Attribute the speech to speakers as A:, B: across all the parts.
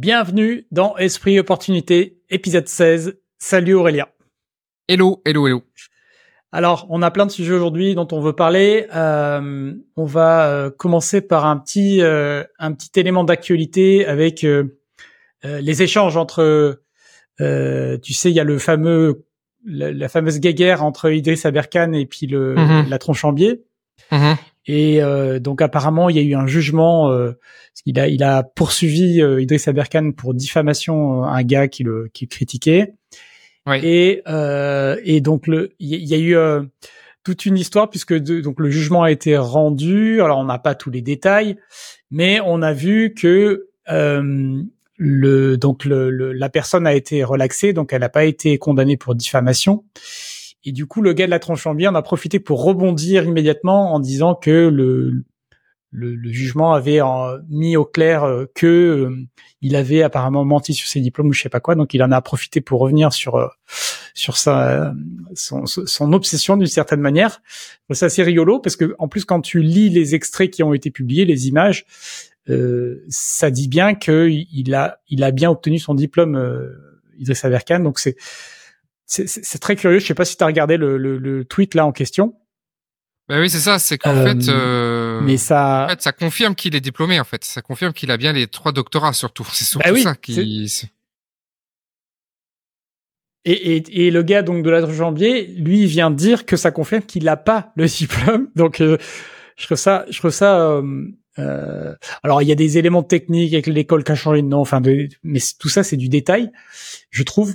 A: Bienvenue dans Esprit Opportunité, épisode 16. Salut Aurélien.
B: Hello, hello, hello.
A: Alors, on a plein de sujets aujourd'hui dont on veut parler. Euh, on va euh, commencer par un petit euh, un petit élément d'actualité avec euh, euh, les échanges entre. tu sais, il y a le fameux la, la, fameuse guéguerre entre Idriss Aberkan et puis le
B: Mhm.
A: la tronche en biais.
B: Mhm.
A: Et euh, donc apparemment, il y a eu un jugement. Euh, qu'il a, il a poursuivi euh, Idriss Aberkan pour diffamation, euh, un gars qui le, qui le critiquait.
B: Oui.
A: Et, euh, et donc le, il y, il a eu euh, toute une histoire puisque de- donc le jugement a été rendu. Alors on n'a pas tous les détails, mais on a vu que euh, le donc le, le- la personne a été relaxée, donc elle n'a pas été condamnée pour diffamation. Et du coup, le gars de la tronche en biais en a profité pour rebondir immédiatement en disant que le, le, le jugement avait en- mis au clair euh, que euh, il avait apparemment menti sur ses diplômes ou je sais pas quoi. Donc, il en a profité pour revenir sur euh, sur sa son, son obsession d'une certaine manière. C'est assez rigolo parce que en plus, quand tu lis les extraits qui ont été publiés, les images, euh, ça dit bien que il a il a bien obtenu son diplôme Idriss Aberkan. Donc c'est c'est- très curieux. Je sais pas si tu as regardé le, le, le tweet là en question,
B: Bah oui, c'est ça. C'est qu'en
A: Euh,
B: fait, euh,
A: mais ça,
B: en fait, ça confirme qu'il est diplômé. En fait, ça confirme qu'il a bien les trois doctorats surtout. C'est surtout
A: Bah oui,
B: ça qui.
A: et, et, et le gars donc de la janvier, lui il vient dire que ça confirme qu'il a pas le diplôme. Donc euh, je trouve ça, je trouve ça. euh, euh, alors il y a des éléments techniques avec l'école qui a changé de nom, enfin, de, mais tout ça c'est du détail, je trouve.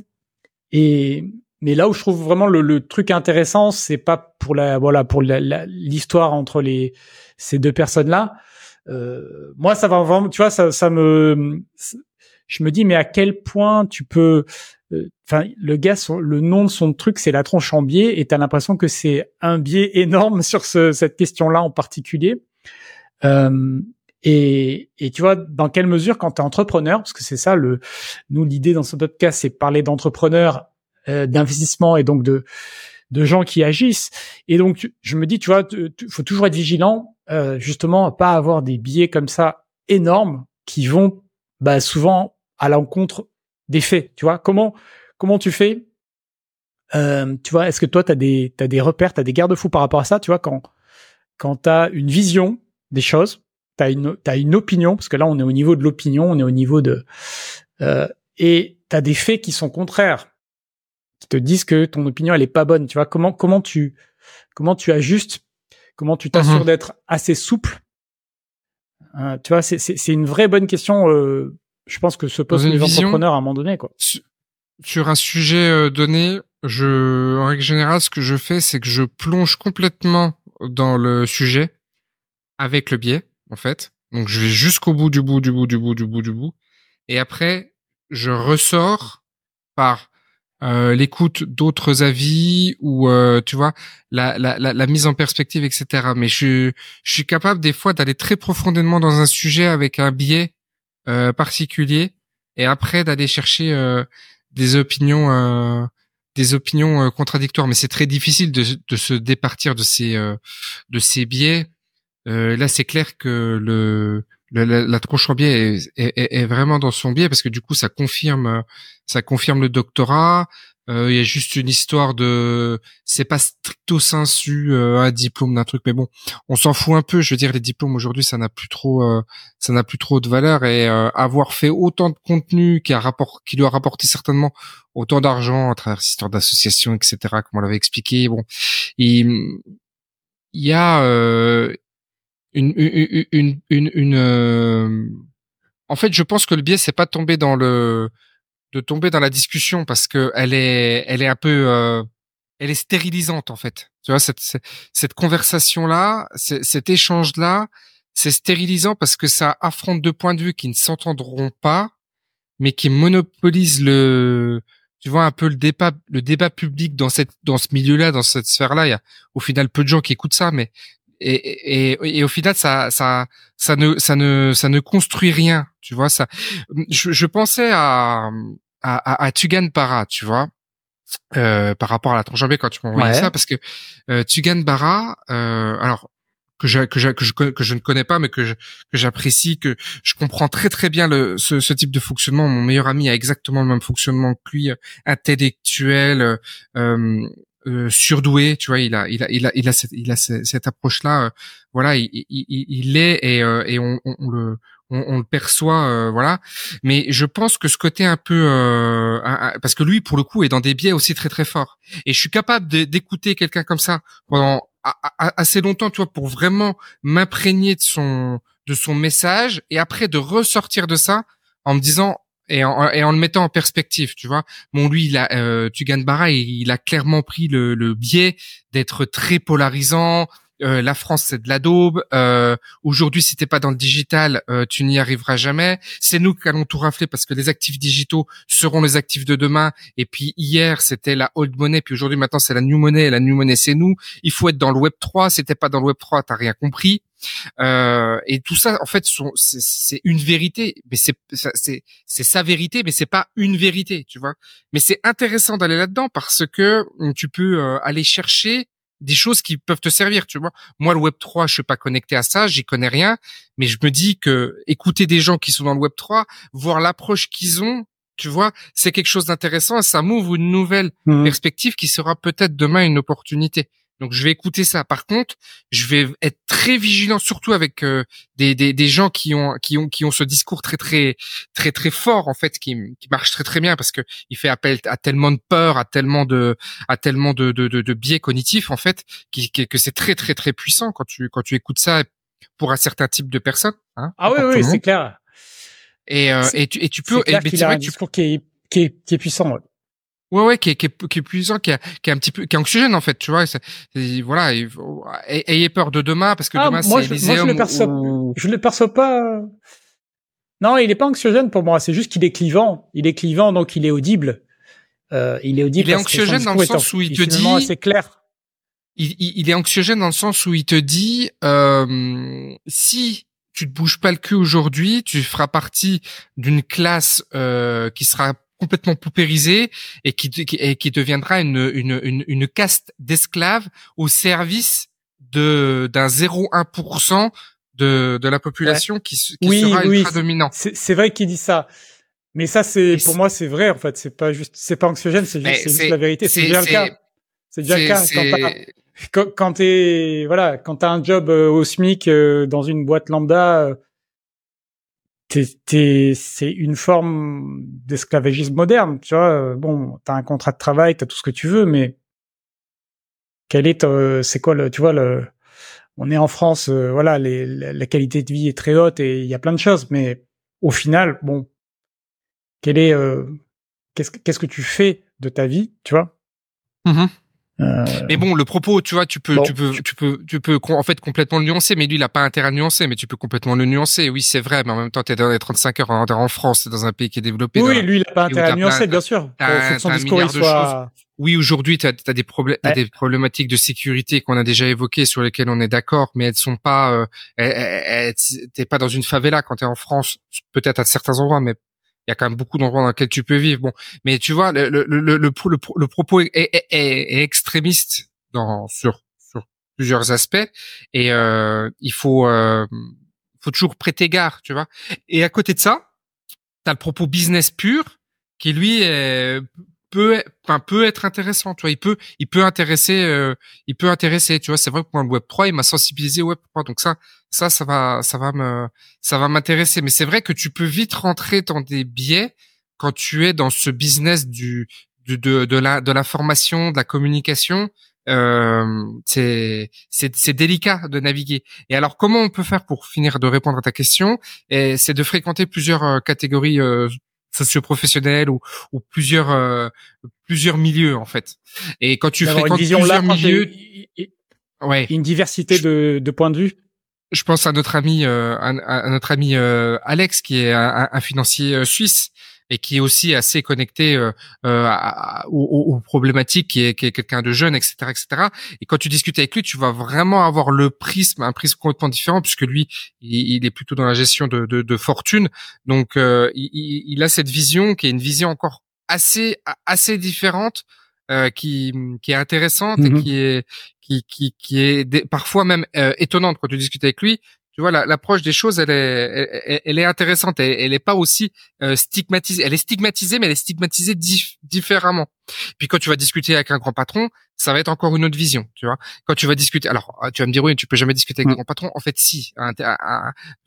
A: Et mais là où je trouve vraiment le, le truc intéressant, c'est pas pour la voilà pour l'histoire entre les ces deux personnes là. Euh, moi ça va vraiment, tu vois, ça ça me je me dis mais à quel point tu peux euh, enfin le gars le nom de son truc c'est la tronche en biais et t'as l'impression que c'est un biais énorme sur ce, cette question là en particulier euh, et, et tu vois dans quelle mesure quand t'es entrepreneur parce que c'est ça le nous l'idée dans ce podcast c'est parler d'entrepreneurs euh, d'investissement et donc de de gens qui agissent et donc je me dis tu vois tu- tu- faut toujours être vigilant euh, justement à pas avoir des biais comme ça énormes qui vont bah, souvent à l'encontre des faits. Tu vois comment comment tu fais euh, Tu vois, est-ce que toi t'as des t'as des repères, t'as des garde-fous par rapport à ça Tu vois quand quand t'as une vision des choses, t'as une t'as une opinion parce que là on est au niveau de l'opinion, on est au niveau de euh, et t'as des faits qui sont contraires, qui te disent que ton opinion elle est pas bonne. Tu vois comment comment tu comment tu ajustes, comment tu t'assures
B: Mhm.
A: d'être assez souple. Hein, tu vois, c'est une vraie bonne question. euh, je pense que se posent les entrepreneurs à un moment donné, quoi.
B: Su- Sur un sujet euh, donné, je, en règle générale, ce que je fais, c'est que je plonge complètement dans le sujet avec le biais, en fait. Donc, je vais jusqu'au bout du bout du bout du bout du bout du bout. Et après, je ressors par euh, l'écoute d'autres avis ou euh, tu vois la, la, la, mise en perspective etc mais je, je suis capable des fois d'aller très profondément dans un sujet avec un biais euh, particulier et après d'aller chercher euh, des opinions euh, des opinions euh, contradictoires mais c'est très difficile de, de se départir de ces de ces biais Euh, là c'est clair que le, le- la, la tronche en biais est, est, est- vraiment dans son biais parce que du coup ça confirme ça confirme le doctorat. Euh, il y a juste une histoire de c'est pas stricto sensu euh, un diplôme d'un truc mais bon on s'en fout un peu. Je veux dire les diplômes aujourd'hui ça n'a plus trop euh, ça n'a plus trop de valeur et avoir fait autant de contenu qui a rapport qui lui a certainement autant d'argent à travers cette histoire d'association etc comme on l'avait expliqué bon il y a une une une une, euh, en fait je pense que le biais c'est pas tomber dans le de tomber dans la discussion parce que elle est elle est un peu euh, elle est stérilisante en fait. Tu vois cette cette, conversation là cet échange là c'est stérilisant parce que ça affronte deux points de vue qui ne s'entendront pas mais qui monopolisent le tu vois un peu le débat le débat public dans cette dans ce milieu là dans cette sphère là il y a au final peu de gens qui écoutent ça mais et, et, et au final ça ça ça ne ça ne ça ne construit rien tu vois ça je, je pensais à à, à, à Tugan Para tu vois euh, par rapport à la tronche quand tu envoyé
A: Ouais.
B: ça parce que euh, Tugan Bara euh, alors que je, que, je, que, je, que je ne connais pas, mais que je, que j'apprécie, que je comprends très très bien le, ce, ce, type de fonctionnement. Mon meilleur ami a exactement le même fonctionnement que lui, intellectuel, euh, euh, surdoué. Tu vois, il a, il a, il a, il a cette, il a cette, approche-là. Euh, voilà, il, il, il, est et, et on, on, le on, le perçoit, voilà. Mais je pense que ce côté un peu, parce que lui, pour le coup, est dans des biais aussi très très forts. Et je suis capable d'écouter quelqu'un comme ça pendant assez longtemps, tu vois, pour vraiment m'imprégner de son de son message et après de ressortir de ça en me disant et en, le mettant en perspective, tu vois. Bon, lui, il a, euh, Tugan Barra, il, il, a clairement pris le biais d'être très polarisant, euh, la France c'est de la daube. Euh, aujourd'hui, si t'es pas dans le digital, euh, tu n'y arriveras jamais. C'est nous qui allons tout rafler parce que les actifs digitaux seront les actifs de demain. Et puis hier, c'était la old money, puis aujourd'hui, maintenant, c'est la new money. La new money, c'est nous. Il faut être dans le Web 3. Si t'es pas dans le Web 3, t'as rien compris. Euh, et tout ça, en fait, c'est une vérité, mais c'est c'est sa vérité, mais c'est pas une vérité, tu vois. Mais c'est intéressant d'aller là-dedans parce que tu peux aller chercher des choses qui peuvent te servir, tu vois. Moi, le Web 3, je suis pas connecté à ça, j'y connais rien, mais je me dis que écouter des gens qui sont dans le Web 3, voir l'approche qu'ils ont, tu vois, c'est quelque chose d'intéressant et ça m'ouvre une nouvelle mmh. perspective qui sera peut-être demain une opportunité. Donc je vais écouter ça. Par contre, je vais être très vigilant, surtout avec euh, des, des, des, gens qui ont qui ont qui ont ce discours très très très très fort en fait, qui, qui marche très très bien parce que il fait appel à tellement de peur, à tellement de à tellement de de, de, de biais cognitifs en fait, qui, que c'est très très très puissant quand tu quand tu écoutes ça pour un certain type de personnes. Hein,
A: ah oui oui, c'est clair.
B: Et, euh, et tu et tu peux.
A: C'est clair qu'il a un discours qui est qui est, qui est puissant. Ouais.
B: Ouais, ouais, qui est, qui est, qui est puissant, qui, est, qui est un petit peu, qui est anxiogène en fait, tu vois. voilà, ayez peur de demain parce que ah, demain c'est
A: Moi, je le perçois, je le perçois pas. Non, il est pas anxiogène pour moi. C'est juste qu'il est clivant. Il est clivant, donc il est audible. Euh, il est audible.
B: Il est anxiogène dans le sens où il te dit.
A: C'est clair.
B: Il, il, il, est anxiogène dans le sens où il te dit euh, si tu te bouges pas le cul aujourd'hui, tu feras partie d'une classe euh, qui sera complètement paupérisé et qui, et qui deviendra une, une, une, une caste d'esclaves au service de d'un 0,1% de, de la population qui, qui oui, sera oui, ultra dominant.
A: C'est vrai qu'il dit ça. Mais ça, c'est pour moi, c'est vrai en fait. C'est pas juste, c'est pas anxiogène, c'est juste, juste, la vérité. C'est déjà le cas. C'est déjà le cas. Quand, quand t'es voilà, quand t'as un job euh, au SMIC euh, dans une boîte lambda, euh, c'est une forme d'esclavagisme moderne, tu vois. Euh, bon, t'as un contrat de travail, t'as tout ce que tu veux, mais quel est, c'est quoi le, tu vois le, on est en France, euh, voilà, les, la, qualité de vie est très haute et il y a plein de choses, mais au final, bon, quel est, euh, qu'est-ce qu'est-ce que tu fais de ta vie, tu vois?
B: Mmh euh, mais bon, le propos, tu vois, tu peux, tu peux, tu peux, tu peux, en fait complètement le nuancer. Mais lui, il a pas intérêt à nuancer, mais tu peux complètement le nuancer. Oui, c'est vrai, mais en même temps, t'es dans les 35 heures en, en France, dans un pays qui est développé.
A: Oui, lui, il a pas intérêt à nuancer, bien sûr. Faut que son discours soit.
B: Oui, aujourd'hui, tu as, des problèmes, des problématiques de sécurité qu'on a déjà évoquées, sur lesquelles on est d'accord, mais elles sont pas. Euh, t'es pas dans une favela quand t'es en France, peut-être à certains endroits, mais il y a quand même beaucoup d'endroits dans lesquels tu peux vivre. Bon, mais tu vois, le, le, le, le, propos est, extrémiste dans, sur, sur plusieurs aspects et euh, il faut, euh, faut toujours prêter garde, tu vois. Et à côté de ça, tu as le propos business pur qui lui est peut enfin peut être intéressant tu vois. Il peut il peut intéresser euh, il peut intéresser tu vois. C'est vrai que pour le web 3 il m'a sensibilisé au web 3 donc ça ça ça va ça va me ça va m'intéresser. Mais c'est vrai que tu peux vite rentrer dans des biais quand tu es dans ce business du, du de de la de l'information de la communication. Euh, c'est c'est délicat de naviguer. Et alors, comment on peut faire pour finir de répondre à ta question? C'est de fréquenter plusieurs euh, catégories euh, socio-professionnels ou, ou plusieurs euh, plusieurs milieux en fait. Et quand tu fréquentes plusieurs milieux,
A: ouais, une diversité de, de points de vue?
B: Je pense à notre ami euh, à, notre ami euh, Alex qui est un, un financier suisse et qui est aussi assez connecté euh, euh aux, aux, problématiques, qui est, qui est quelqu'un de jeune, etc., etc. Et quand tu discutes avec lui, tu vas vraiment avoir le prisme, un prisme complètement différent, puisque lui, il, il est plutôt dans la gestion de, de, de fortune. Donc, euh, il, il, a cette vision qui est une vision encore assez assez différente euh, qui qui est intéressante et
A: Mhm.
B: qui est qui qui qui est des- parfois même euh, étonnante quand tu discutes avec lui. Tu vois, la- l'approche des choses, elle est, elle, elle- est intéressante. Elle, elle est pas aussi euh, stigmatisée. Elle est stigmatisée, mais elle est stigmatisée dif- différemment. Puis quand tu vas discuter avec un grand patron, ça va être encore une autre vision. Tu vois, quand tu vas discuter, alors ah, tu vas me dire oui, tu peux jamais discuter avec
A: Mm.
B: un grand patron. En fait, si,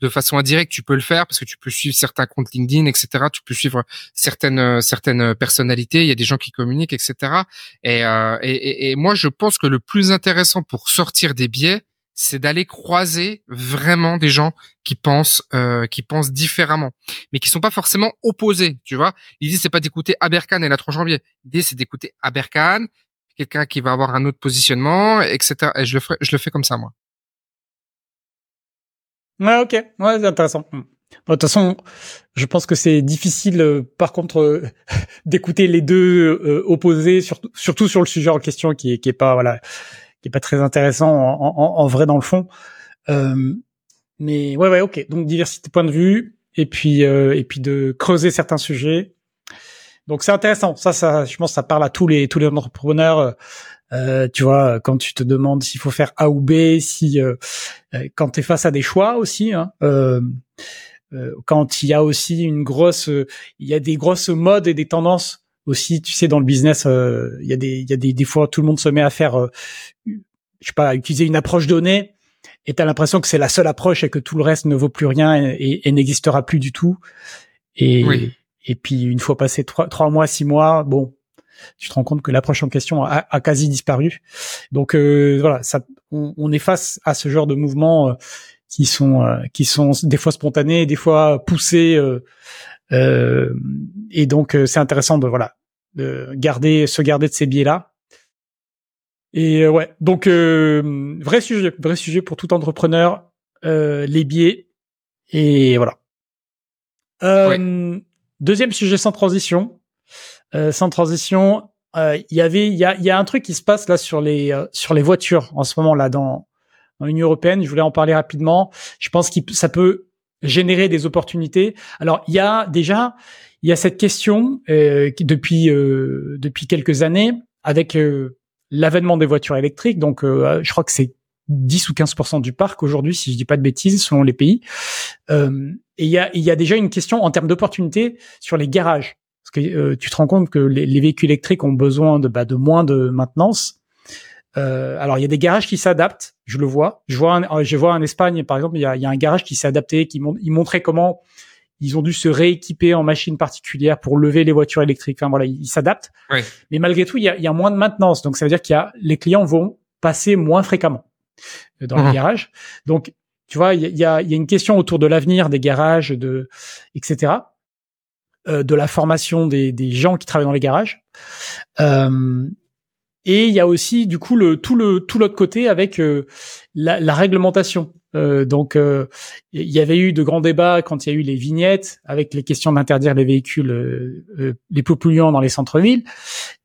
B: de façon indirecte, tu peux le faire parce que tu peux suivre certains comptes LinkedIn, etc. Tu peux suivre certaines euh, certaines personnalités. Il y a des gens qui communiquent, etc. Et, euh, et, et- et moi, je pense que le plus intéressant pour sortir des biais, c'est d'aller croiser vraiment des gens qui pensent euh, qui pensent différemment, mais qui sont pas forcément opposés. Tu vois, l'idée c'est pas d'écouter Aberkan et la tronche en biais. L'idée c'est d'écouter Aberkan, quelqu'un qui va avoir un autre positionnement, etc. Et je le fais comme ça moi.
A: Ouais, ok. Ouais, c'est intéressant. De toute façon, je pense que c'est difficile, euh, par contre, euh, d'écouter les deux opposés, surtout, surtout sur le sujet en question, qui est, qui est pas, voilà, qui est pas très intéressant en, en, en vrai dans le fond. Euh, mais ouais, ouais, ok. Donc diversité de points de vue, et puis, euh, et puis de creuser certains sujets. Donc c'est intéressant. Ça, ça, je pense, que ça parle à tous les tous les entrepreneurs. Euh, tu vois, quand tu te demandes s'il faut faire A ou B, si euh, euh, quand tu es face à des choix aussi, hein, euh, quand il y a aussi une grosse, il y a des grosses modes et des tendances aussi. Tu sais, dans le business, euh, il y a des, il y a des, des fois tout le monde se met à faire, euh, je sais pas, à utiliser une approche donnée. Et t'as l'impression que c'est la seule approche et que tout le reste ne vaut plus rien et, et- et n'existera plus du tout. Et,
B: Oui.
A: et puis une fois passé trois, trois mois, six mois, bon, tu te rends compte que l'approche en question a, a quasi disparu. Donc euh, voilà, ça, on, on est face à ce genre de mouvements euh, qui sont euh, qui sont des fois spontanés, des fois poussés, euh, et donc euh, c'est intéressant de voilà de garder se garder de ces biais là. Et euh, ouais, donc euh, vrai sujet, vrai sujet pour tout entrepreneur, euh, les biais et voilà. Euh, Deuxième sujet sans transition, euh, sans transition, euh, il y avait, il y a, y a un truc qui se passe là sur les euh, sur les voitures en ce moment là dans, dans l'Union européenne. Je voulais en parler rapidement. Je pense que ça peut générer des opportunités. Alors il y a déjà il y a cette question euh, depuis euh, depuis quelques années avec euh, l'avènement des voitures électriques. Donc euh, je crois que c'est 10 ou 15% du parc aujourd'hui, si je dis pas de bêtises, selon les pays. Euh, et il y a, y a déjà une question en termes d'opportunités sur les garages. Parce que tu te rends compte que les, les véhicules électriques ont besoin de, bah, de moins de maintenance. Euh, alors il y a des garages qui s'adaptent, je le vois. Je vois, un, je vois en Espagne par exemple, il y a, y a un garage qui s'est adapté, qui mon- il montrait comment ils ont dû se rééquiper en machines particulières pour lever les voitures électriques. Enfin voilà, ils s'adaptent.
B: Oui.
A: Mais malgré tout, il y a, y a moins de maintenance, donc ça veut dire qu'il y a les clients vont passer moins fréquemment euh, dans
B: Mhm.
A: les garages. Donc tu vois, il y a, y a, il y a une question autour de l'avenir des garages, de etc. euh, de la formation des, des gens qui travaillent dans les garages. Euh, et il y a aussi du coup le tout le tout l'autre côté avec euh, la, la réglementation. Euh, donc euh, il y avait eu de grands débats quand il y a eu les vignettes avec les questions d'interdire les véhicules euh, euh, les plus polluants dans les centres-villes.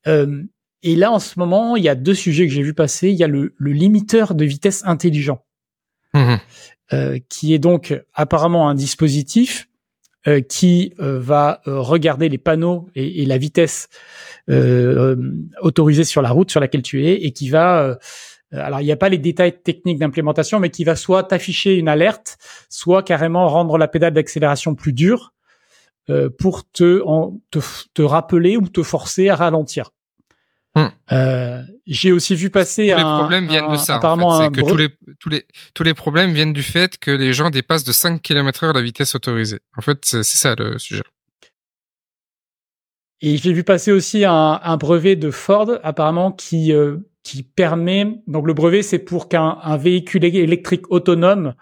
A: Euh, et là en ce moment il y a deux sujets que j'ai vu passer. Il y a le, le limiteur de vitesse intelligent
B: Mhm.
A: euh, qui est donc apparemment un dispositif euh, qui euh, va euh, regarder les panneaux et, la vitesse autorisée sur la route sur laquelle tu es et qui va alors il n'y a pas les détails techniques d'implémentation mais qui va soit t'afficher une alerte soit carrément rendre la pédale d'accélération plus dure pour te, te te rappeler ou te forcer à ralentir.
B: Hmm.
A: Euh, J'ai aussi vu passer
B: Tous les
A: un,
B: problèmes viennent
A: un-
B: de ça. en
A: apparemment
B: fait.
A: un
B: C'est que tous les tous les tous les problèmes viennent du fait que les gens dépassent de 5 km heure la vitesse autorisée. En fait, c'est ça le sujet.
A: Et j'ai vu passer aussi un, un brevet de Ford, apparemment, qui euh, qui permet. Donc le brevet, c'est pour qu'un un véhicule électrique autonome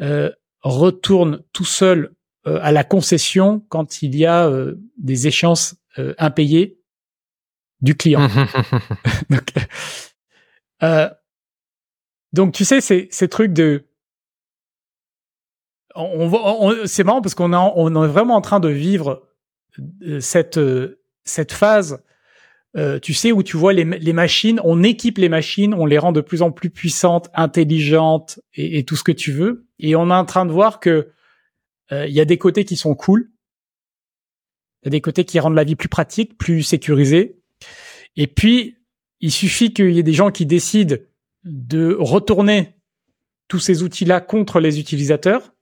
A: euh, retourne tout seul euh, à la concession quand il y a euh, des échéances euh, impayées du client. donc, euh, donc tu sais, ces, ces trucs de on, on- c'est marrant parce qu'on on est vraiment en train de vivre euh, cette euh, cette phase, euh, tu sais, où tu vois les, les machines, on équipe les machines, on les rend de plus en plus puissantes, intelligentes et, et tout ce que tu veux, et on est en train de voir que euh, il y a des côtés qui sont cool, il y a des côtés qui rendent la vie plus pratique, plus sécurisée, Et puis, il suffit qu'il y ait des gens qui décident de retourner tous ces outils-là contre les utilisateurs,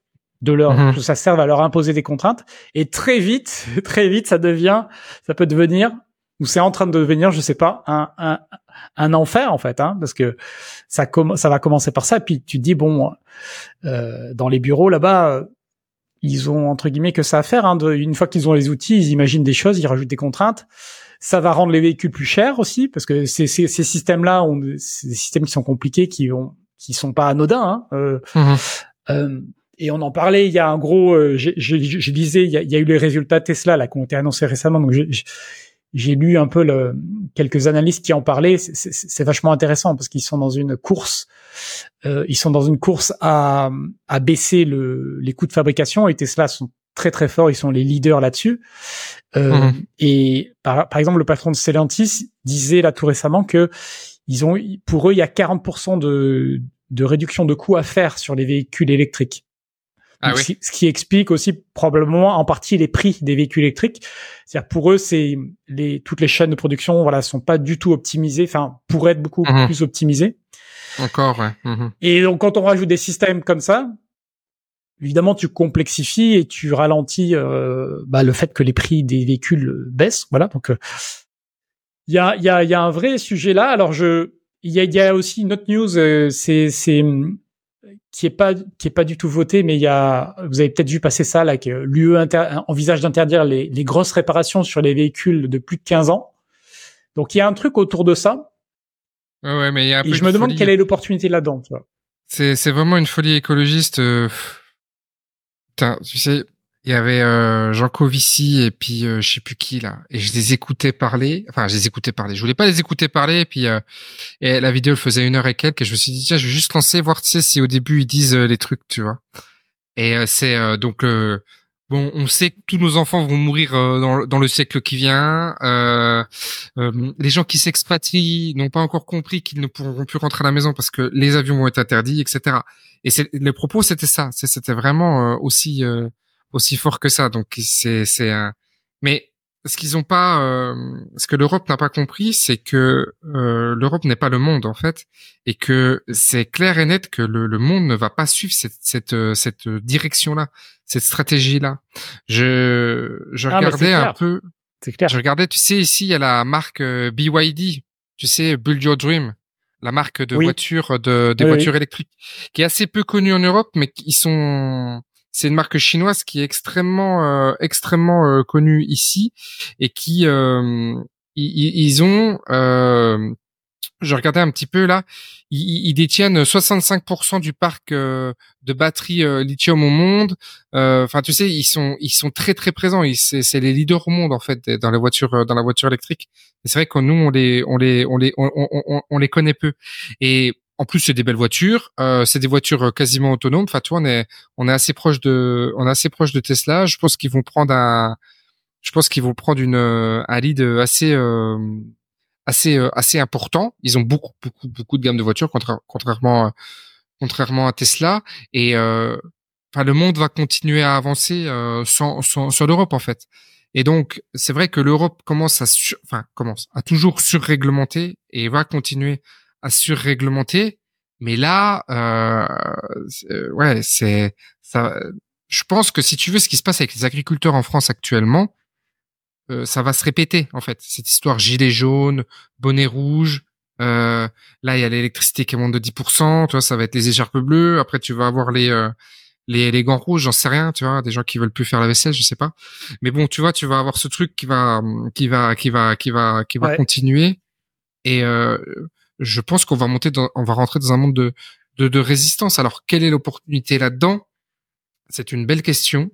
A: de leur,
B: Mhm.
A: que ça serve à leur imposer des contraintes. Et très vite, très vite, ça devient, ça peut devenir, ou c'est en train de devenir, je sais pas, un, un, un enfer en fait, hein, parce que ça, ça va commencer par ça. Puis tu te dis bon, euh, dans les bureaux là-bas, ils ont entre guillemets que ça à faire. Hein, de, une fois qu'ils ont les outils, ils imaginent des choses, ils rajoutent des contraintes. Ça va rendre les véhicules plus chers aussi, parce que ces, ces, ces systèmes-là ont des- systèmes qui sont compliqués, qui ont, qui sont pas anodins. Hein, euh,
B: Mhm.
A: euh, et on en parlait, il y a un gros, euh, je disais, il y, a, il y a eu les résultats Tesla là qui ont été annoncés récemment, donc j'ai- lu un peu le, quelques analystes qui en parlaient. C'est vachement intéressant parce qu'ils sont dans une course, euh, ils sont dans une course à, à baisser le, les coûts de fabrication et Tesla sont très très forts, ils sont les leaders là-dessus. Euh,
B: Mhm.
A: Et par, par exemple, le patron de Stellantis disait là tout récemment que ils ont, pour eux, il y a 40% de, de réduction de coûts à faire sur les véhicules électriques.
B: Ah oui.
A: ce, qui, ce qui explique aussi probablement en partie les prix des véhicules électriques. C'est-à-dire pour eux, c'est les toutes les chaînes de production, voilà, sont pas du tout optimisées. Enfin, pourraient être beaucoup
B: Mhm.
A: plus optimisées.
B: Encore, ouais. Mhm.
A: Et donc, quand on rajoute des systèmes comme ça, évidemment, tu complexifies et tu ralentis euh, bah, le fait que les prix des véhicules baissent. Voilà. Donc, euh, il y a, y a, y a un vrai sujet là. Alors, je, il y a, y a aussi une autre news. euh, c'est, c'est hum, qui est pas, qui est pas du tout voté, mais il y a, vous avez peut-être vu passer ça là, que l'UE inter- envisage d'interdire les, les grosses réparations sur les véhicules de plus de 15 ans. Donc, il y a un truc autour de ça.
B: Ouais, ouais, mais il y a un peu
A: Et je me demande quelle est l'opportunité là-dedans. Tu vois.
B: C'est c'est vraiment une folie écologiste. euh, Putain, tu sais, il y avait euh, Jean Covici et puis euh, je sais plus qui là, et je les écoutais parler. Enfin, je les écoutais parler. Je voulais pas les écouter parler. Et puis euh, et la vidéo elle faisait une heure et quelques. Et je me suis dit tiens, je vais juste lancer voir tu sais si au début ils disent euh, les trucs, tu vois. Et euh, c'est euh, donc bon, on sait que tous nos enfants vont mourir dans, dans le siècle qui vient. Les gens qui s'expatrient n'ont pas encore compris qu'ils ne pourront plus rentrer à la maison parce que les avions vont être interdits, etc. Et c'est les propos, c'était ça. C'était vraiment euh, aussi euh, aussi fort que ça. Donc c'est c'est un. Mais ce qu'ils ont pas, euh, ce que l'Europe n'a pas compris, c'est que euh, l'Europe n'est pas le monde en fait, et que c'est clair et net que le, le monde ne va pas suivre cette cette euh, cette direction-là, cette stratégie-là. Je je
A: Ah,
B: regardais un peu.
A: C'est clair.
B: Je regardais, tu sais, ici, il y a la marque BYD, tu sais, Build Your Dream, la marque de
A: Oui.
B: voitures, de, des
A: Oui,
B: voitures électriques, qui est assez peu connue en Europe, mais qui sont, c'est une marque chinoise qui est extrêmement, euh, extrêmement euh, connue ici, et qui, euh, ils, ils ont, euh, je regardais un petit peu là, ils, détiennent 65% du parc euh, de batteries euh, lithium au monde. Euh, Enfin, tu sais, ils sont ils sont très très présents. C'est les leaders au monde en fait dans la voiture dans la voiture électrique. C'est vrai que nous on les on les on les on, on, les connaît peu. Et en plus c'est des belles voitures. Euh, c'est des voitures quasiment autonomes. Enfin, tu vois, on est on est assez proche de on est assez proche de Tesla. Je pense qu'ils vont prendre un je pense qu'ils vont prendre une un lead assez assez euh, assez important. Ils ont beaucoup beaucoup beaucoup de gamme de voitures contra- contrairement euh, contrairement à Tesla et euh, enfin le monde va continuer à avancer euh, sans, sans sur l'Europe en fait. Et donc c'est vrai que l'Europe commence à enfin commence à toujours surréglementer et va continuer à surréglementer. Mais là, euh, ouais, c'est ça. Je pense que si tu veux, ce qui se passe avec les agriculteurs en France actuellement, euh, ça va se répéter en fait. Cette histoire gilet jaune, bonnet rouge. Euh, là, il y a l'électricité qui monte de 10%. Tu vois, ça va être les écharpes bleues. Après, tu vas avoir les euh, les, les gants rouges. J'en sais rien. Tu vois, des gens qui veulent plus faire la vaisselle, je sais pas. Mais bon, tu vois, tu vas avoir ce truc qui va qui va qui va qui va qui va
A: Ouais.
B: continuer. Et euh, je pense qu'on va monter, dans, on va rentrer dans un monde de de, de résistance. Alors, quelle est l'opportunité là-dedans? C'est une belle question.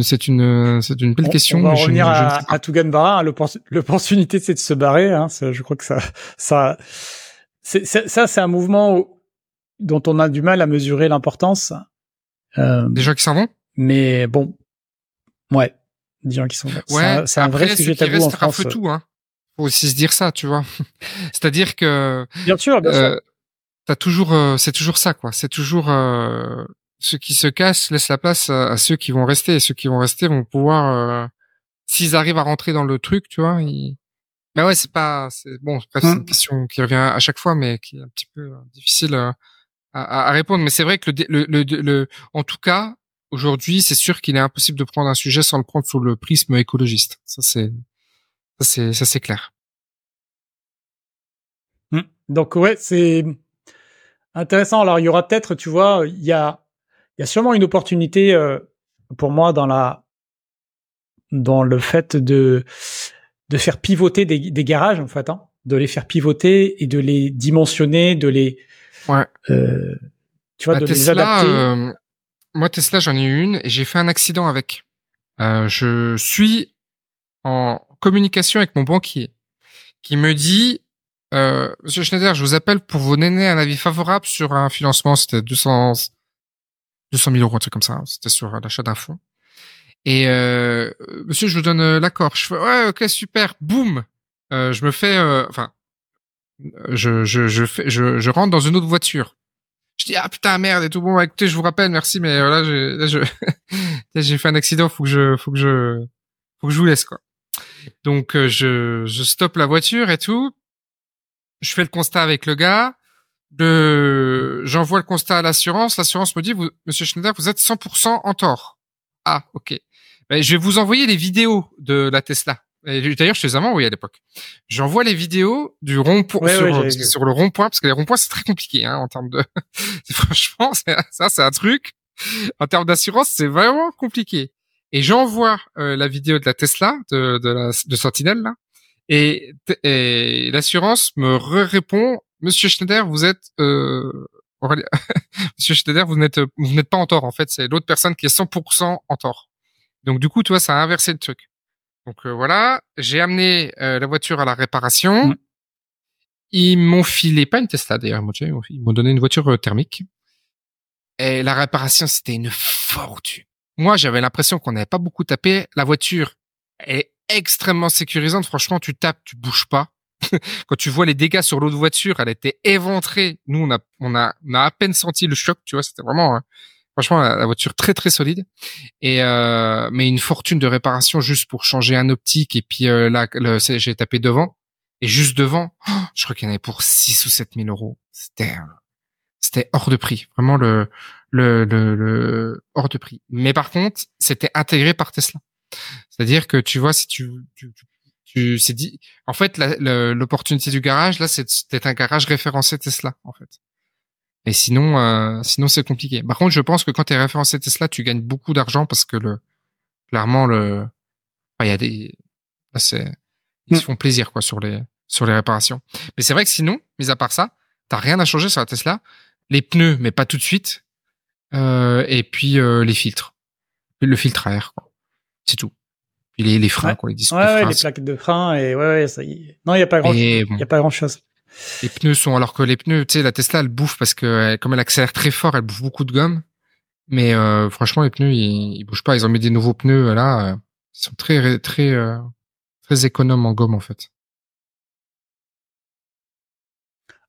B: C'est une c'est une belle
A: On-
B: question.
A: On va revenir
B: je
A: à, à Tuganbara. hein. L'oppor- L'opportunité, c'est de se barrer. Hein. Ça, je crois que ça, ça, c'est, ça, c'est un mouvement où- dont on a du mal à mesurer l'importance. Euh,
B: Des gens qui s'en vont?
A: mais bon, ouais, des gens qui sont. c'est
B: Ouais,
A: c'est un, vrai sujet
B: ceux qui
A: tabou en France.
B: raflent tout, hein. Faut aussi se dire ça, tu vois. C'est-à-dire que
A: Bien sûr, bien sûr.
B: euh, t'as toujours, euh, c'est toujours ça, quoi. C'est toujours euh, ceux qui se cassent laissent la place à, à ceux qui vont rester, et ceux qui vont rester vont pouvoir, euh, s'ils arrivent à rentrer dans le truc, tu vois, ils, Mais ouais, c'est pas, c'est bon. Bref, c'est une question qui revient à chaque fois, mais qui est un petit peu euh, difficile euh, à, à- à répondre. Mais c'est vrai que le, le, le, le- en tout cas, aujourd'hui, c'est sûr qu'il est impossible de prendre un sujet sans le prendre sous le prisme écologiste. Ça, c'est, ça, c'est, ça, c'est clair.
A: Hmm. Donc ouais, c'est intéressant. Alors il y aura peut-être, tu vois, il y a, y a sûrement une opportunité euh, pour moi dans la, dans le fait de de faire pivoter des, des garages en fait, hein, de les faire pivoter et de les dimensionner, de les,
B: Ouais.
A: euh, tu vois,
B: Bah,
A: de les adapter.
B: euh, moi Tesla, j'en ai eu une et j'ai fait un accident avec. Je suis en communication avec mon banquier qui me dit Monsieur Schneider, je vous appelle pour vous donner un avis favorable sur un financement. C'était 200 200 000 euros, un truc comme ça. hein. C'était sur l'achat d'un fonds. Et euh, Monsieur, je vous donne euh, l'accord. Je fais ouais, ok, super. Boum. Euh, je me fais, euh, enfin, je je je fais, je, je rentre dans une autre voiture. Je dis ah putain merde et tout bon écoutez je vous rappelle merci mais euh, là j'ai là, je j'ai fait un accident faut que je faut que je faut que je vous laisse quoi. Donc euh, je je stoppe la voiture et tout. Je fais le constat avec le gars. Le j'envoie le constat à l'assurance. L'assurance me dit vous Monsieur Schneider vous êtes 100% en tort. Ah ok. Ben, je vais vous envoyer les vidéos de la Tesla. D'ailleurs, je les avais envoyées à l'époque. J'envoie les vidéos du rond-point
A: Ouais,
B: sur,
A: ouais,
B: le rond-point parce que les ronds-points c'est très compliqué hein, en termes de. Franchement, ça c'est un truc. En termes d'assurance, c'est vraiment compliqué. Et j'envoie euh, la vidéo de la Tesla de de, la, de Sentinelle là, et, et l'assurance me répond Monsieur Schneider, vous êtes euh, Monsieur Schneider, vous n'êtes vous n'êtes pas en tort en fait, c'est l'autre personne qui est 100% en tort. Donc du coup, toi, ça a inversé le truc. Donc euh, voilà, j'ai amené euh, la voiture à la réparation. Ils m'ont filé pas une Tesla d'ailleurs, m'ont- ils m'ont donné une voiture euh, thermique. Et la réparation, c'était une fortune. Moi, j'avais l'impression qu'on n'avait pas beaucoup tapé. La voiture est extrêmement sécurisante. Franchement, tu tapes, tu bouges pas. Quand tu vois les dégâts sur l'autre voiture, elle était éventrée. Nous, on a, on a, on a à peine senti le choc. Tu vois, c'était vraiment, hein, franchement, la, voiture très très solide. Et euh, mais une fortune de réparation juste pour changer un optique. Et puis euh, là, j'ai tapé devant. Et juste devant, je crois qu'il y en avait pour 6 ou 7 000 euros. C'était, euh, c'était hors de prix. Vraiment le, le, le, le hors de prix. Mais par contre, c'était intégré par Tesla. C'est-à-dire que tu vois, si tu, tu, tu, tu c'est dit, en fait, l'opportunité du garage, là, c'est d'être un garage référencé Tesla, en fait. Et sinon, euh, sinon c'est compliqué. Par contre, je pense que quand tu es référencé Tesla, tu gagnes beaucoup d'argent parce que le, clairement, le, enfin, il y a des, c'est, ils se
A: Mm.
B: font plaisir, quoi, sur les, sur les réparations. Mais c'est vrai que sinon, mis à part ça, t'as rien à changer sur la Tesla. Les pneus, mais pas tout de suite. Euh, et puis euh, les filtres, le filtre à air, quoi. C'est tout. Puis les, les freins,
A: Ouais.
B: quoi, les disques
A: Ouais,
B: de
A: les plaques de frein et ouais, ouais, ça y est. Non, il y a pas grand,
B: Et
A: il
B: bon,
A: y a pas grand chose.
B: les pneus sont alors que les pneus, tu sais, la Tesla elle bouffe parce que comme elle accélère très fort, elle bouffe beaucoup de gomme. Mais euh, franchement, les pneus ils, ils bougent pas. Ils ont mis des nouveaux pneus euh, là, euh, ils sont très très euh, très économes en gomme en fait.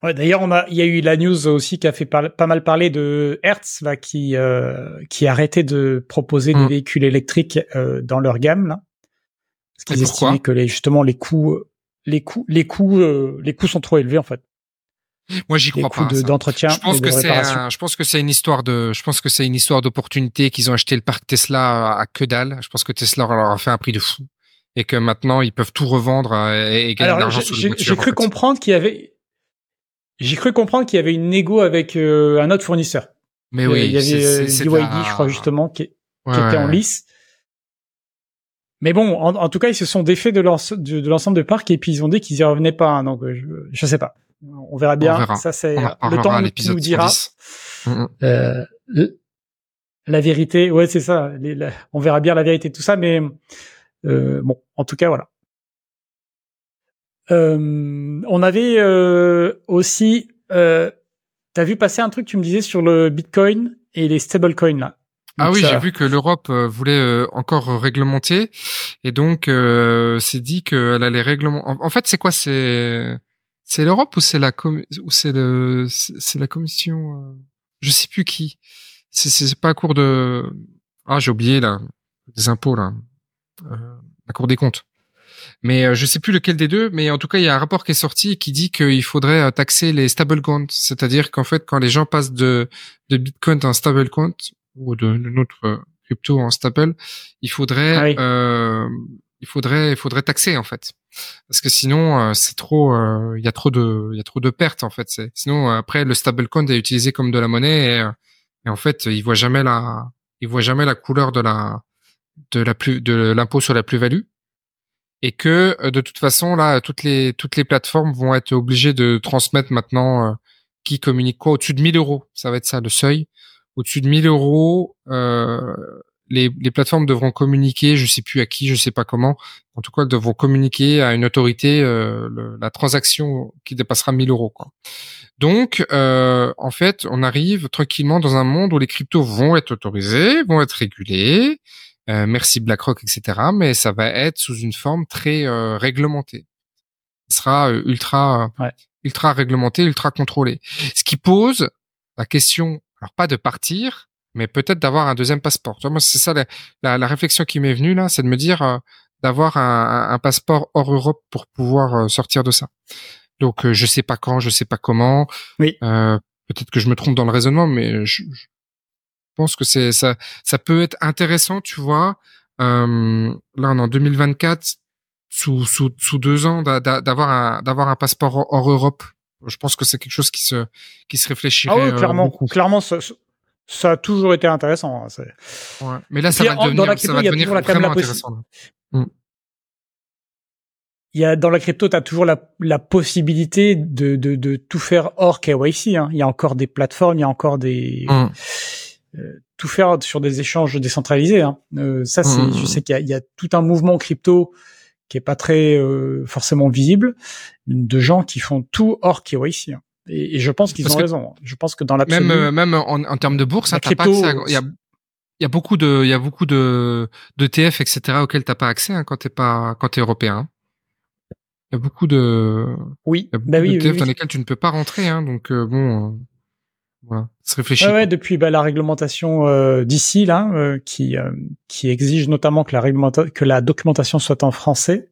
A: Ouais, d'ailleurs, on a, il y a eu la news aussi qui a fait par- pas mal parler de Hertz là, qui euh, qui a arrêté de proposer des
B: Mm.
A: véhicules électriques euh, dans leur gamme là, parce qu'ils estimaient que les justement les coûts, les coûts, les coûts, euh, les coûts sont trop élevés en fait.
B: Moi, j'y crois pas.
A: de- d'entretien
B: je pense
A: et de
B: que c'est un- je pense que c'est une histoire de je pense que c'est une histoire d'opportunité qu'ils ont acheté le parc Tesla à que dalle. Je pense que Tesla leur a fait un prix de fou et que maintenant ils peuvent tout revendre euh, et, et gagner de l'argent
A: j'ai
B: sur les voitures.
A: j'ai
B: en
A: cru
B: fait.
A: comprendre qu'il y avait, j'ai cru comprendre qu'il y avait une négo avec euh, un autre fournisseur.
B: Mais
A: Euh,
B: oui,
A: il y avait euh,
B: c'est
A: BYD,
B: de la-
A: je crois justement, qui, qui
B: Ouais,
A: était en
B: ouais.
A: lice. Mais bon, en, en tout cas, ils se sont défaits de l'ense- de, de l'ensemble de parc et puis ils ont dit qu'ils y revenaient pas. hein, donc, euh, je, je sais pas. On verra bien.
B: On verra.
A: Ça, c'est le temps
B: à
A: nous, dira.
B: 110.
A: Euh, le- la vérité, ouais, c'est ça. les- la- on verra bien la vérité de tout ça, mais euh, bon, en tout cas, voilà. Euh, on avait euh, aussi, euh, t'as vu passer un truc, tu me disais sur le Bitcoin et les stablecoins là?
B: Ah oui,
A: ça-
B: j'ai vu que l'Europe euh, voulait euh, encore réglementer et donc euh, c'est dit qu'elle allait réglementer. En, fait, c'est quoi? C'est c'est l'Europe ou c'est la com... ou c'est le c'est la commission euh, Je sais plus qui. C'est pas la cour de ah j'ai oublié là des impôts là euh, la cour des comptes. Mais je sais plus lequel des deux, mais en tout cas, il y a un rapport qui est sorti qui dit qu'il faudrait taxer les stablecoins, c'est-à-dire qu'en fait, quand les gens passent de de Bitcoin à un stablecoin ou de, de notre euh, crypto en stable, il faudrait
A: Ah oui.
B: euh, il faudrait il faudrait taxer en fait. Parce que sinon euh, c'est trop euh, il y a trop de il y a trop de pertes en fait. C'est sinon euh, après le stablecoin est utilisé comme de la monnaie et, et en fait il voit jamais la il voit jamais la couleur de la de la plus de l'impôt sur la plus-value. Et que de toute façon là toutes les toutes les plateformes vont être obligées de transmettre maintenant euh, qui communique quoi au-dessus de 1000 euros. Ça va être ça le seuil au-dessus de 1000 euros euh, les, les plateformes devront communiquer je sais plus à qui je sais pas comment en tout cas elles devront communiquer à une autorité euh, le- la transaction qui dépassera 1000 euros quoi donc euh, en fait on arrive tranquillement dans un monde où les cryptos vont être autorisés vont être régulés euh, merci BlackRock, etc. Mais ça va être sous une forme très euh, réglementée. Ce sera euh, ultra,
A: Ouais.
B: ultra réglementé, ultra contrôlé. Ce qui pose la question, alors pas de partir, mais peut-être d'avoir un deuxième passeport. Moi, c'est ça la, la, la réflexion qui m'est venue là, c'est de me dire euh, d'avoir un, un- passeport hors Europe pour pouvoir euh, sortir de ça. Donc, euh, je sais pas quand, je sais pas comment.
A: Oui.
B: Euh, peut-être que je me trompe dans le raisonnement, mais je, je pense que c'est ça ça peut être intéressant, tu vois. Euh, là, on est en 2024, sous sous sous deux ans, d'a- d'a- d'avoir un d'avoir un passeport hors Europe. Je pense que c'est quelque chose qui se qui se réfléchirait.
A: Ah oui,
B: euh,
A: clairement,
B: beaucoup.
A: clairement, ça, ça a toujours été intéressant. hein,
B: Ouais. Mais là, ça
A: Puis,
B: va
A: en- dans
B: devenir,
A: la
B: ça
A: crypto,
B: va
A: il y a
B: devenir vraiment intéressant.
A: Il y a dans la crypto, tu as toujours la, la possibilité de, de, de tout faire hors KYC. Hein. Il y a encore des plateformes, il y a encore des
B: Hum.
A: euh, tout faire sur des échanges décentralisés. Hein. Euh, ça, c'est,
B: Mhm.
A: je sais qu'il y a, il y a tout un mouvement crypto qui est pas très euh, forcément visible de gens qui font tout hors KYC. Et, et je pense qu'ils ont raison. Je pense que dans l'absolu,
B: Même euh, même en, en termes de bourse,
A: La
B: hein, Il y a il y a beaucoup de il y a beaucoup de de TF etc auxquels t'as pas accès hein, quand t'es pas quand t'es européen. Il y a beaucoup de
A: oui,
B: il y a beaucoup
A: bah oui.
B: dans lesquels tu ne peux pas rentrer hein, donc euh, bon euh, voilà, se réfléchit.
A: Ouais, ouais, depuis bah, la réglementation euh, d'ici là, euh, qui euh, qui exige notamment que la réglementa- que la documentation soit en français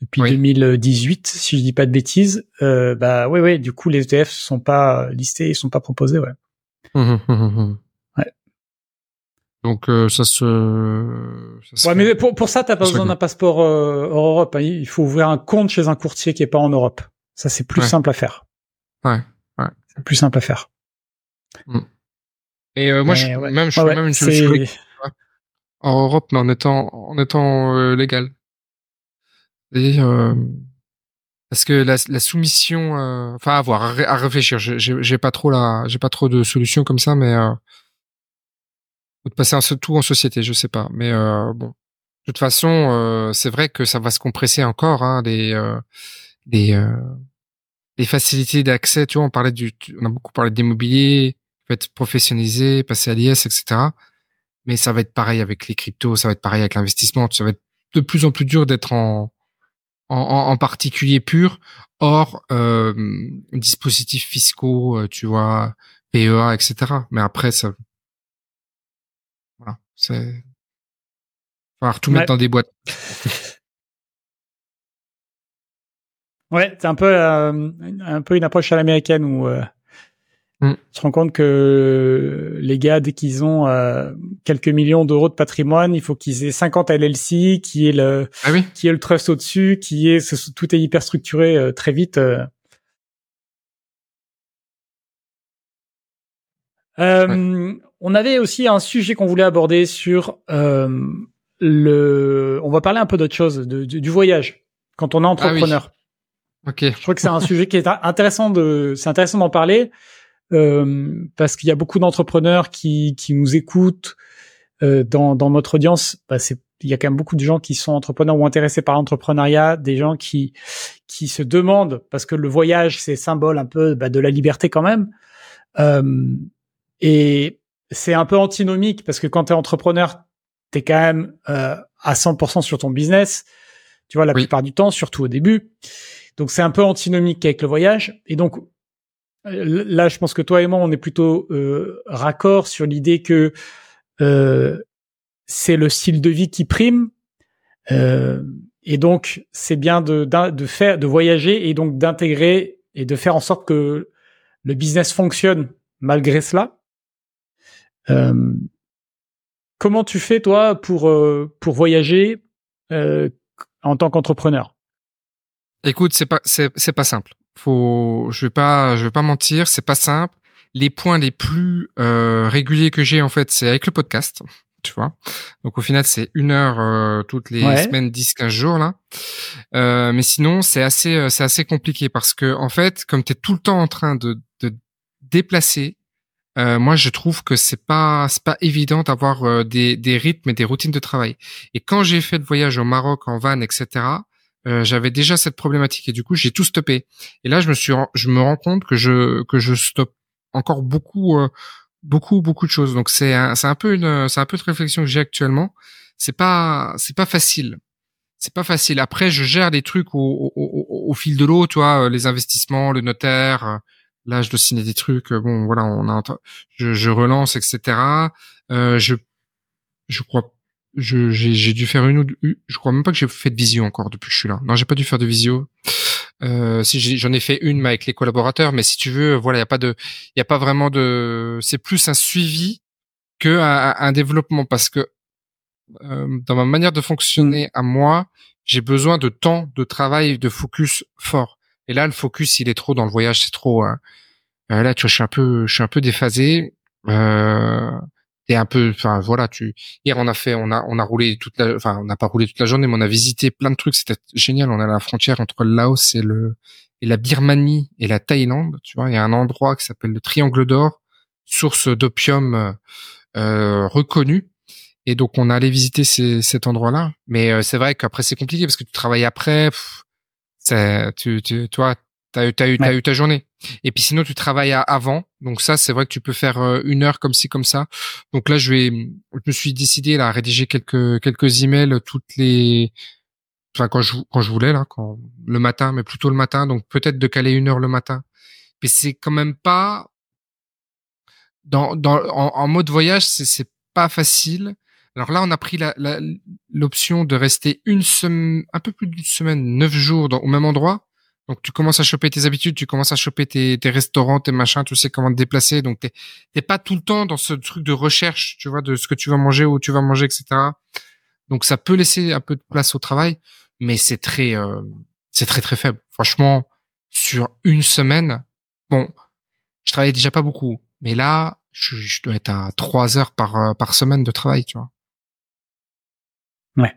A: depuis
B: Oui.
A: 2018, si je dis pas de bêtises. Euh, bah ouais, ouais. Du coup, les ETF sont pas listés, ils sont pas proposés. Ouais.
B: Hum, hum, hum, hum.
A: Ouais.
B: Donc euh, ça se ça se
A: Ouais,
B: fait.
A: mais pour pour ça, t'as pas besoin d'un passeport euh, hors Europe. hein. Il faut ouvrir un compte chez un courtier qui est pas en Europe. Ça, c'est plus
B: Ouais.
A: simple à faire.
B: Ouais, ouais.
A: C'est plus simple à faire.
B: Et euh, moi je
A: ouais.
B: même je fais
A: ouais,
B: même une solution en Europe mais en étant en étant euh, légal. Et euh, parce que la, la soumission, euh, enfin à voir, à, ré- à réfléchir. J'ai- pas trop la, j'ai pas trop de solutions comme ça, mais euh, ou de passer un, tout en société, je sais pas. Mais euh, bon, de toute façon, euh, c'est vrai que ça va se compresser encore, hein, les euh, les euh, les facilités d'accès. Tu vois, on parlait du, on a beaucoup parlé d'immobilier, peut être professionnalisé, passer à l'IS, etc. Mais ça va être pareil avec les cryptos, ça va être pareil avec l'investissement. Ça va être de plus en plus dur d'être en, en, particulier pur, hors euh, dispositifs fiscaux, euh, tu vois, PEA, etc. Mais après, ça, voilà, c'est, falloir tout
A: Ouais.
B: mettre dans des boîtes.
A: Ouais, c'est un peu euh, un peu une approche à l'américaine où euh,
B: Mm.
A: tu te rends compte que les gars dès qu'ils ont euh, quelques millions d'euros de patrimoine, il faut qu'ils aient 50 LLC, qui est le
B: Ah oui.
A: qui est le trust au-dessus, qui est tout est hyper structuré euh, très vite. euh. Euh, On avait aussi un sujet qu'on voulait aborder sur euh, le. On va parler un peu d'autre chose, de- du, du voyage quand on est entrepreneur.
B: Ok.
A: Je trouve que c'est un sujet qui est intéressant de, c'est intéressant d'en parler euh, parce qu'il y a beaucoup d'entrepreneurs qui qui nous écoutent euh, dans dans notre audience. Bah, c'est il y a quand même beaucoup de gens qui sont entrepreneurs ou intéressés par l'entrepreneuriat, des gens qui qui se demandent parce que le voyage c'est symbole un peu bah, de la liberté quand même. Euh, et c'est un peu antinomique parce que quand tu es entrepreneur, tu es quand même euh, à 100% sur ton business, tu vois, la
B: Oui.
A: plupart du temps, surtout au début. Donc c'est un peu antinomique avec le voyage. Et donc là, je pense que toi et moi, on est plutôt euh, raccord sur l'idée que euh, c'est le style de vie qui prime, Euh, et donc, c'est bien de, faire, de voyager et donc d'intégrer et de faire en sorte que le business fonctionne malgré cela. Euh, comment tu fais toi pour euh, pour voyager euh, en tant qu'entrepreneur?
B: Écoute, c'est pas c'est pas simple. Faut, je vais pas je vais pas mentir, c'est pas simple. Les points les plus euh, réguliers que j'ai en fait, c'est avec le podcast tu vois. Donc au final, c'est une heure euh, toutes les semaines, 10, 15 jours là. Euh, mais sinon, c'est assez, euh, c'est assez compliqué parce que en fait, comme tu es tout le temps en train de, de déplacer, euh, moi je trouve que c'est pas, c'est pas évident d'avoir des, des rythmes et des routines de travail. Et quand j'ai fait le voyage au Maroc en van, etc. j'avais déjà cette problématique et du coup j'ai tout stoppé. Et là je me suis, je me rends compte que je que je stoppe encore beaucoup beaucoup beaucoup de choses. Donc c'est c'est un peu une c'est un peu de réflexion que j'ai actuellement. C'est pas c'est pas facile. C'est pas facile. Après je gère des trucs au, au, au, fil de l'eau, tu vois, les investissements, le notaire. Là je dois signer des trucs. Bon voilà, on a je, je relance etc. Euh, je je crois je j'ai dû faire une ou deux, je crois même pas que j'ai fait de visio encore depuis que je suis là. Non, j'ai pas dû faire de visio. Euh, si j'en ai fait une avec les collaborateurs, mais si tu veux, voilà, il y a pas de, y a pas vraiment de, c'est plus un suivi que un, développement parce que euh, dans ma manière de fonctionner à moi, j'ai besoin de temps de travail, de focus fort. Et là, le focus, il est trop dans le voyage, c'est trop. Hein. Euh, là, tu vois, je suis un peu, je suis un peu déphasé. Euh, et un peu enfin voilà tu hier on a fait on a on a roulé toute la enfin on n'a pas roulé toute la journée mais on a visité plein de trucs c'était génial on a la frontière entre le Laos et le et la Birmanie et la Thaïlande tu vois il y a un endroit qui s'appelle le Triangle d'or source d'opium euh, reconnu et donc on a allé visiter ces, cet endroit là mais euh, c'est vrai qu'après c'est compliqué parce que tu travailles après c'est tu tu toi T'as eu, t'as eu, t'as eu ta journée. Et puis sinon, tu travailles avant. Donc ça, c'est vrai que tu peux faire euh, une heure comme ci, comme ça. Donc là, je vais, je me suis décidé là, à rédiger quelques, quelques emails toutes les, enfin, quand je, quand je voulais, là, quand, le matin, mais plutôt le matin. Donc peut-être de caler une heure le matin. Mais c'est quand même pas, dans, dans, en, mode voyage, c'est, c'est pas facile. Alors là, on a pris l'option la, de rester une semaine, un peu plus d'une semaine, neuf jours dans, au même endroit. Donc tu commences à choper tes habitudes, tu commences à choper tes, restaurants, tes machins, tu sais comment te déplacer. Donc t'es t'es pas tout le temps dans ce truc de recherche, tu vois, de ce que tu vas manger, où tu vas manger, etc. Donc ça peut laisser un peu de place au travail, mais c'est très euh, c'est très très faible. Franchement, sur une semaine, bon, je travaillais déjà pas beaucoup, mais là, je, je dois être à trois heures par euh, par semaine de travail, tu vois.
A: Ouais.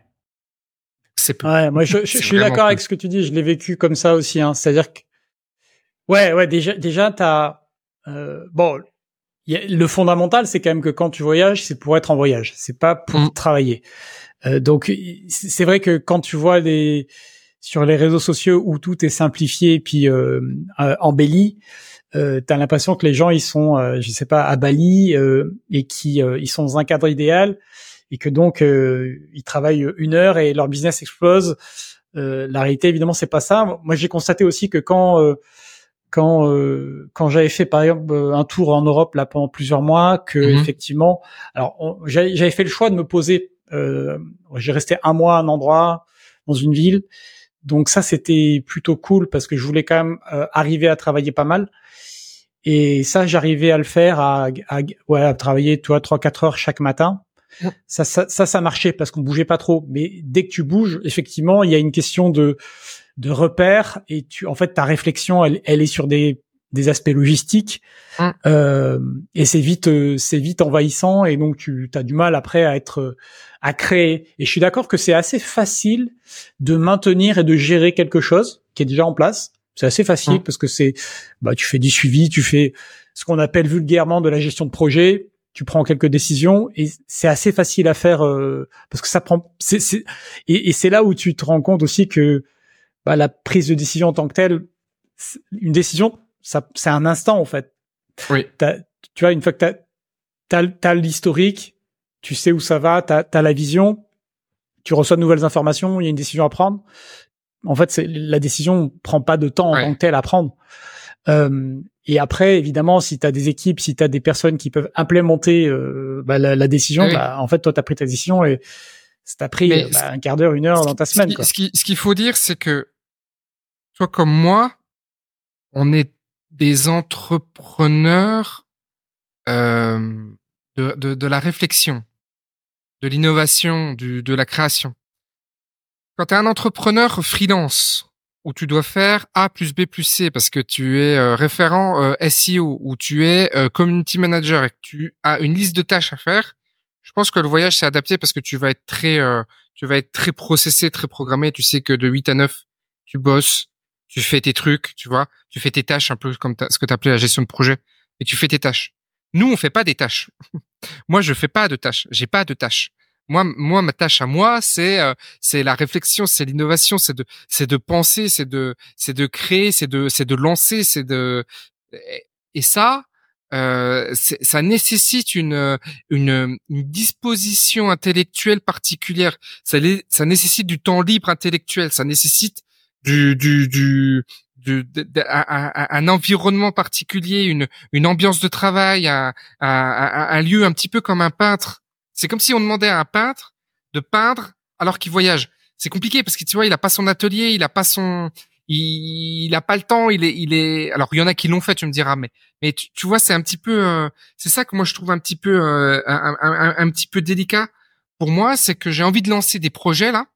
A: Ouais, moi je, je, suis d'accord avec ce que tu dis. Je l'ai vécu comme ça aussi. Hein. C'est-à-dire que ouais, ouais, déjà, déjà t'as euh, bon. Y a, le fondamental, c'est quand même que quand tu voyages, c'est pour être en voyage. C'est pas pour mm. travailler. Euh, donc c'est vrai que quand tu vois les sur les réseaux sociaux où tout est simplifié puis euh, euh embelli, euh, t'as l'impression que les gens ils sont, euh, je sais pas, à Bali euh, et qui euh, ils sont dans un cadre idéal et que donc euh, ils travaillent une heure et leur business explose. Euh, la réalité, évidemment, c'est pas ça. Moi, j'ai constaté aussi que quand euh, quand quand j'avais fait par exemple un tour en Europe là pendant plusieurs mois, que mhm. effectivement, alors j'avais fait le choix de me poser. j'ai resté un mois à un endroit dans une ville, donc ça c'était plutôt cool parce que je voulais quand même arriver à travailler pas mal. Et ça, j'arrivais à le faire, à, à, ouais, à travailler, toi, trois, quatre heures chaque matin. Ça, ça, ça, marchait parce qu'on bougeait pas trop. Mais dès que tu bouges, effectivement, il y a une question de de repère et tu, en fait, ta réflexion, elle, elle est sur des des aspects logistiques euh, et c'est vite euh, c'est vite envahissant et donc tu as du mal après à être à créer. Et je suis d'accord que c'est assez facile de maintenir et de gérer quelque chose qui est déjà en place. C'est assez facile parce que c'est bah tu fais du suivi, tu fais ce qu'on appelle vulgairement de la gestion de projet tu prends quelques décisions et c'est assez facile à faire euh, parce que ça prend c'est et, et c'est là où tu te rends compte aussi que bah, la prise de décision en tant que telle une décision ça c'est un instant en fait.
B: Oui.
A: Tu vois une fois que t'as t'as as, l'historique tu sais où ça va t'as as la vision tu reçois de nouvelles informations il y a une décision à prendre. En fait c'est la décision prend pas de temps en tant que telle à prendre. Euh, et après, évidemment, si tu as des équipes, si tu as des personnes qui peuvent implémenter euh, bah, la, la, décision, bah, en fait, toi, tu as pris ta décision et ça t'a pris bah, un quart d'heure, une heure dans ta semaine.
B: Ce qu'il faut dire, c'est que toi comme moi, on est des entrepreneurs euh, de, de, de, la réflexion, de l'innovation, de la création. Quand tu es un entrepreneur freelance, où tu dois faire A plus B plus C parce que tu es euh, référent euh, SEO ou tu es euh, community manager et que tu as une liste de tâches à faire, je pense que le voyage s'est adapté parce que tu vas être très tu vas être très processé, très programmé, tu sais que de 8 à 9 tu bosses, tu fais tes trucs, tu vois, tu fais tes tâches un peu comme ce que tu appelais la gestion de projet et tu fais tes tâches. Nous, on fait pas des tâches. Moi, je fais pas de tâches, j'ai pas de tâches moi, moi, ma tâche à moi, c'est euh, c'est la réflexion, c'est l'innovation, c'est de c'est de penser, c'est de c'est de créer, c'est de c'est de lancer, c'est de et ça, euh, ça nécessite une, une, une disposition intellectuelle particulière. Ça, ça nécessite du temps libre intellectuel. Ça nécessite du, du, du, du un, un, environnement particulier, une, une ambiance de travail, un, un, un lieu un petit peu comme un peintre c'est comme si on demandait à un peintre de peindre alors qu'il voyage. C'est compliqué parce que tu vois, il a pas son atelier, il a pas son, il, a pas le temps, il est, il est. Alors il y en a qui l'ont fait, tu me diras, mais mais tu, vois, c'est un petit peu, euh, c'est ça que moi je trouve un petit peu, euh, un, un, un, petit peu délicat pour moi, c'est que j'ai envie de lancer des projets là,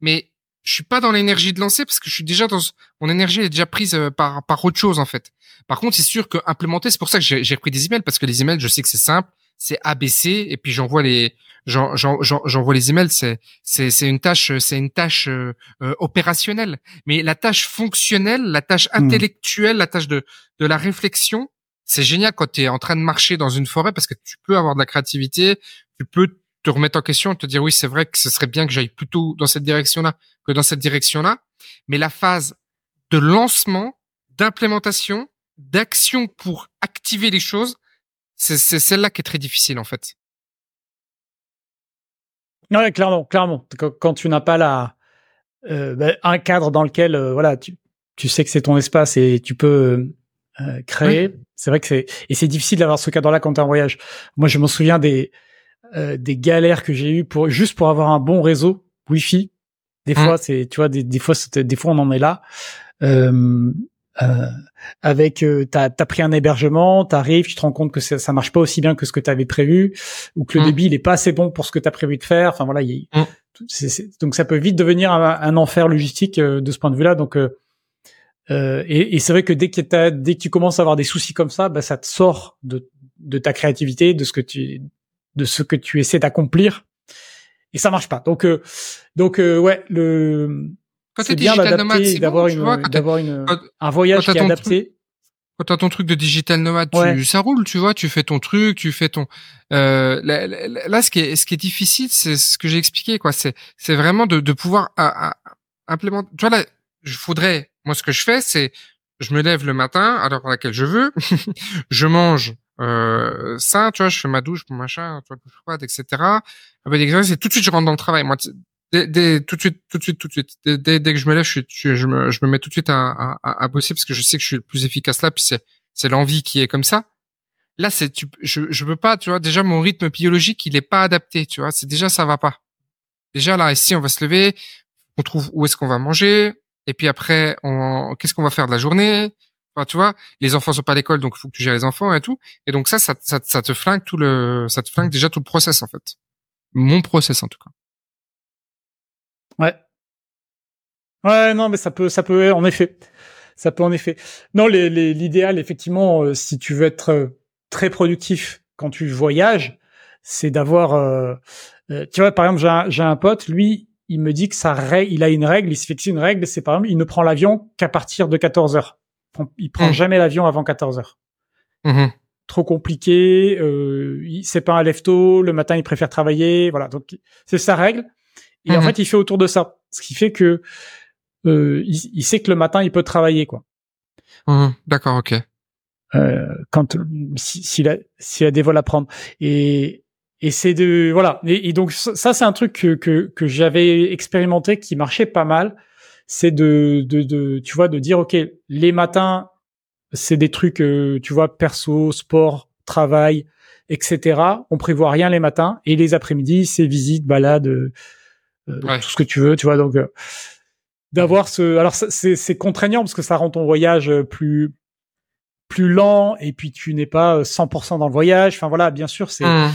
B: mais je suis pas dans l'énergie de lancer parce que je suis déjà dans mon énergie est déjà prise euh, par par autre chose en fait. Par contre, c'est sûr que implémenter, c'est pour ça que j'ai pris des emails parce que les emails, je sais que c'est simple, c'est ABC et puis j'envoie les j'envoie les emails. C'est c'est c'est une tâche c'est une tâche euh, euh, opérationnelle. Mais la tâche fonctionnelle la tâche hmm. intellectuelle la tâche de de la réflexion c'est génial quand tu es en train de marcher dans une forêt parce que tu peux avoir de la créativité tu peux te remettre en question te dire oui c'est vrai que ce serait bien que j'aille plutôt dans cette direction là que dans cette direction là mais la phase de lancement d'implémentation d'action pour activer les choses c'est celle-là qui est très difficile en fait.
A: Ouais, clairement, clairement. Quand, tu n'as pas la euh, ben, un cadre dans lequel euh, voilà, tu, tu sais que c'est ton espace et tu peux euh, créer. C'est vrai que c'est et c'est difficile d'avoir ce cadre-là quand tu es en voyage. Moi, je me souviens des des galères que j'ai eues pour juste pour avoir un bon réseau Wi-Fi. Des mmh. fois, c'est tu vois, des, des fois, des fois, on en est là. Euh, euh, avec euh, t'as as pris un hébergement, t'arrives, tu te rends compte que ça, ça marche pas aussi bien que ce que tu avais prévu, ou que le mm. débit il est pas assez bon pour ce que tu as prévu de faire. Enfin voilà, y mm. donc ça peut vite devenir un, enfer logistique euh, de ce point de vue-là. Donc euh, et, et c'est vrai que dès que as, dès que tu commences à avoir des soucis comme ça, bah, ça te sort de, de ta créativité, de ce que tu de ce que tu essaies d'accomplir, et ça marche pas. Donc donc ouais le c'est bien d'adapter, d'avoir un voyage qui est adapté.
B: quand t'as ton truc de digital nomade, tu, ça roule, tu vois, tu fais ton truc, tu fais ton. Euh, là, ce qui est, ce qui est difficile, c'est ce que j'ai expliqué, quoi. C'est, c'est vraiment de, de pouvoir implémenter. Tu vois là, je voudrais. Moi, ce que je fais, c'est, je me lève le matin à l'heure à laquelle je veux, je mange euh, ça, tu vois, je fais ma douche, mon machin, tu vois, douche froide, etc. Avec des et tout de suite je rentre dans le travail. Moi, Dès, tout de suite, tout de suite, tout de suite. Dès, dès que je me lève, je, je, me, je me mets tout de suite à, à, à, bosser parce que je sais que je suis le plus efficace là. Puis c'est, c'est l'envie qui est comme ça. Là, c'est, tu, je, je peux pas, tu vois. Déjà, mon rythme biologique, il est pas adapté, tu vois. C'est déjà, ça va pas. Déjà là, ici, on va se lever, on trouve où est-ce qu'on va manger, et puis après, on, qu'est-ce qu'on va faire de la journée? Tu vois, les enfants sont pas à l'école, donc il faut que tu gères les enfants et tout. Et donc ça, ça, ça, ça te flingue tout le, ça te flingue déjà tout le process en fait. Mon process en tout cas.
A: Ouais. Ouais, non, mais ça peut, ça peut, en effet, ça peut en effet. Non, l'idéal, effectivement, euh, si tu veux être euh, très productif quand tu voyages, c'est d'avoir, euh, tu vois, par exemple, j'ai un, un, pote, lui, il me dit que ça il a une règle, il se fixe une règle, c'est par exemple, il ne prend l'avion qu'à partir de 14 heures. Il prend mmh. jamais l'avion avant 14 heures. Mmh Trop compliqué, euh, c'est pas un lève tôt, le matin il préfère travailler, voilà. Donc c'est sa règle. Et en mhm. fait, il fait autour de ça, ce qui fait que euh, il, sait que le matin, il peut travailler, quoi.
B: Mhm. D'accord, ok.
A: Euh, quand s'il a s'il a des vols à prendre et et c'est de voilà et, donc ça c'est un truc que que, que j'avais expérimenté qui marchait pas mal c'est de, de de tu vois de dire ok les matins c'est des trucs euh, tu vois perso sport travail etc on prévoit rien les matins et les après-midi c'est visite balade tout ce que tu veux, tu vois. Donc d'avoir ce, alors c'est c'est contraignant parce que ça rend ton voyage plus plus lent et puis tu n'es pas 100% dans le voyage. Enfin voilà, bien sûr, c'est. Mmh.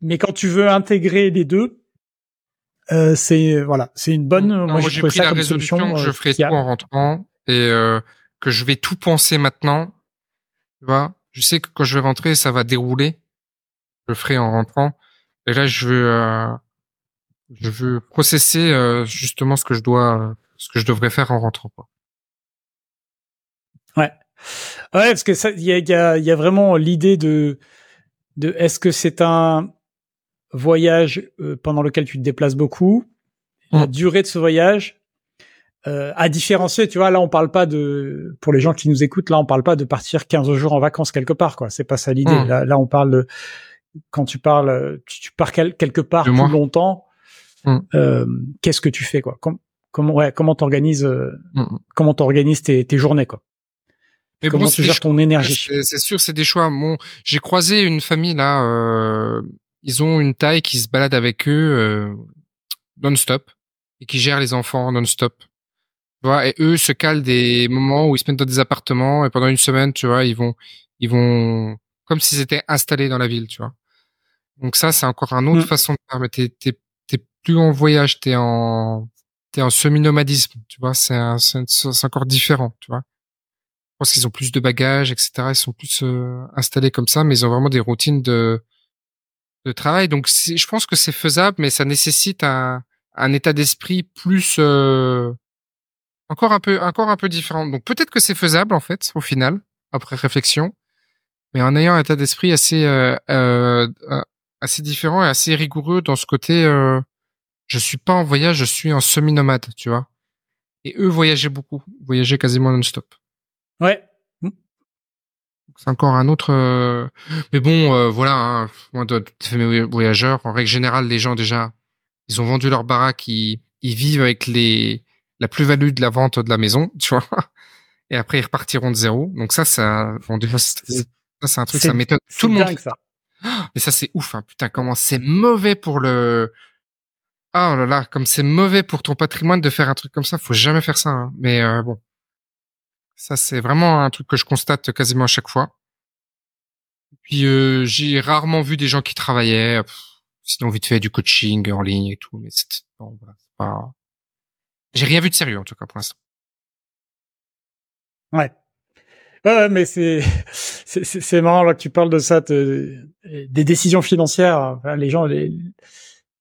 A: Mais quand tu veux intégrer les deux, euh, c'est voilà, c'est une bonne.
B: moi, moi j'ai pris la résolution que je ferai tout en rentrant et que je vais tout penser maintenant. Tu vois, je sais que quand je vais rentrer, ça va dérouler. Je le ferai en rentrant. Et là, je veux, euh, je veux processer euh, justement ce que je dois, ce que je devrais faire en rentrant. Quoi.
A: Ouais, ouais, parce que ça, il y a, y, a, y a vraiment l'idée de, de est-ce que c'est un voyage euh, pendant lequel tu te déplaces beaucoup, la mmh. durée de ce voyage, euh, à différencier, tu vois, là on parle pas de, pour les gens qui nous écoutent, là on parle pas de partir 15 jours en vacances quelque part, quoi. C'est pas ça l'idée. Mmh. Là, là, on parle de, quand tu parles, tu, pars quelque part plus longtemps, mmh. euh, qu'est-ce que tu fais, quoi? Comment, ouais, comment t'organises, euh, mmh. comment t'organises tes, tes journées, quoi?
B: Mais
A: comment tu gères ton énergie?
B: C'est sûr, c'est des choix. Bon, j'ai croisé une famille là. Euh, ils ont une taille qui se balade avec eux euh, non-stop et qui gère les enfants non-stop. Tu vois, et eux se calent des moments où ils se mettent dans des appartements et pendant une semaine, tu vois, ils vont, ils vont, comme s'ils étaient installés dans la ville, tu vois. Donc ça, c'est encore une autre mm. façon de faire. Mais t'es plus en voyage, t'es en, t'es en semi-nomadisme, tu vois. C'est, c'est, encore différent, tu vois. Je pense qu'ils ont plus de bagages, etc. Ils sont plus euh, installés comme ça, mais ils ont vraiment des routines de, de travail. Donc, je pense que c'est faisable, mais ça nécessite un, un état d'esprit plus euh, encore un peu encore un peu différent. Donc peut-être que c'est faisable en fait au final après réflexion, mais en ayant un état d'esprit assez euh, euh, euh, assez différent et assez rigoureux dans ce côté. Euh, je suis pas en voyage, je suis en semi-nomade, tu vois. Et eux voyageaient beaucoup, voyageaient quasiment non-stop.
A: Ouais.
B: C'est encore un autre. Euh, mais bon, voilà. Hein, moi, de, de voyageurs, en règle générale, les gens déjà, ils ont vendu leur baraque, ils, ils vivent avec les la plus-value de la vente de la maison, tu vois. Et après, ils repartiront de zéro. Donc ça, ça, bon, ça, c'est un truc, ça m'étonne. Tout le monde.
A: ça.
B: Mais ça, c'est ouf, hein. Putain, comment c'est mauvais pour le, oh là là, comme c'est mauvais pour ton patrimoine de faire un truc comme ça. Faut jamais faire ça, hein. Mais, euh, bon. Ça, c'est vraiment un truc que je constate quasiment à chaque fois. Puis, euh, j'ai rarement vu des gens qui travaillaient. sinon, vite fait, du coaching en ligne et tout. Mais c'est, bon, voilà, pas, j'ai rien vu de sérieux en tout cas pour l'instant.
A: Ouais. Ouais, mais c'est c'est marrant là que tu parles de ça, des décisions financières. les gens les,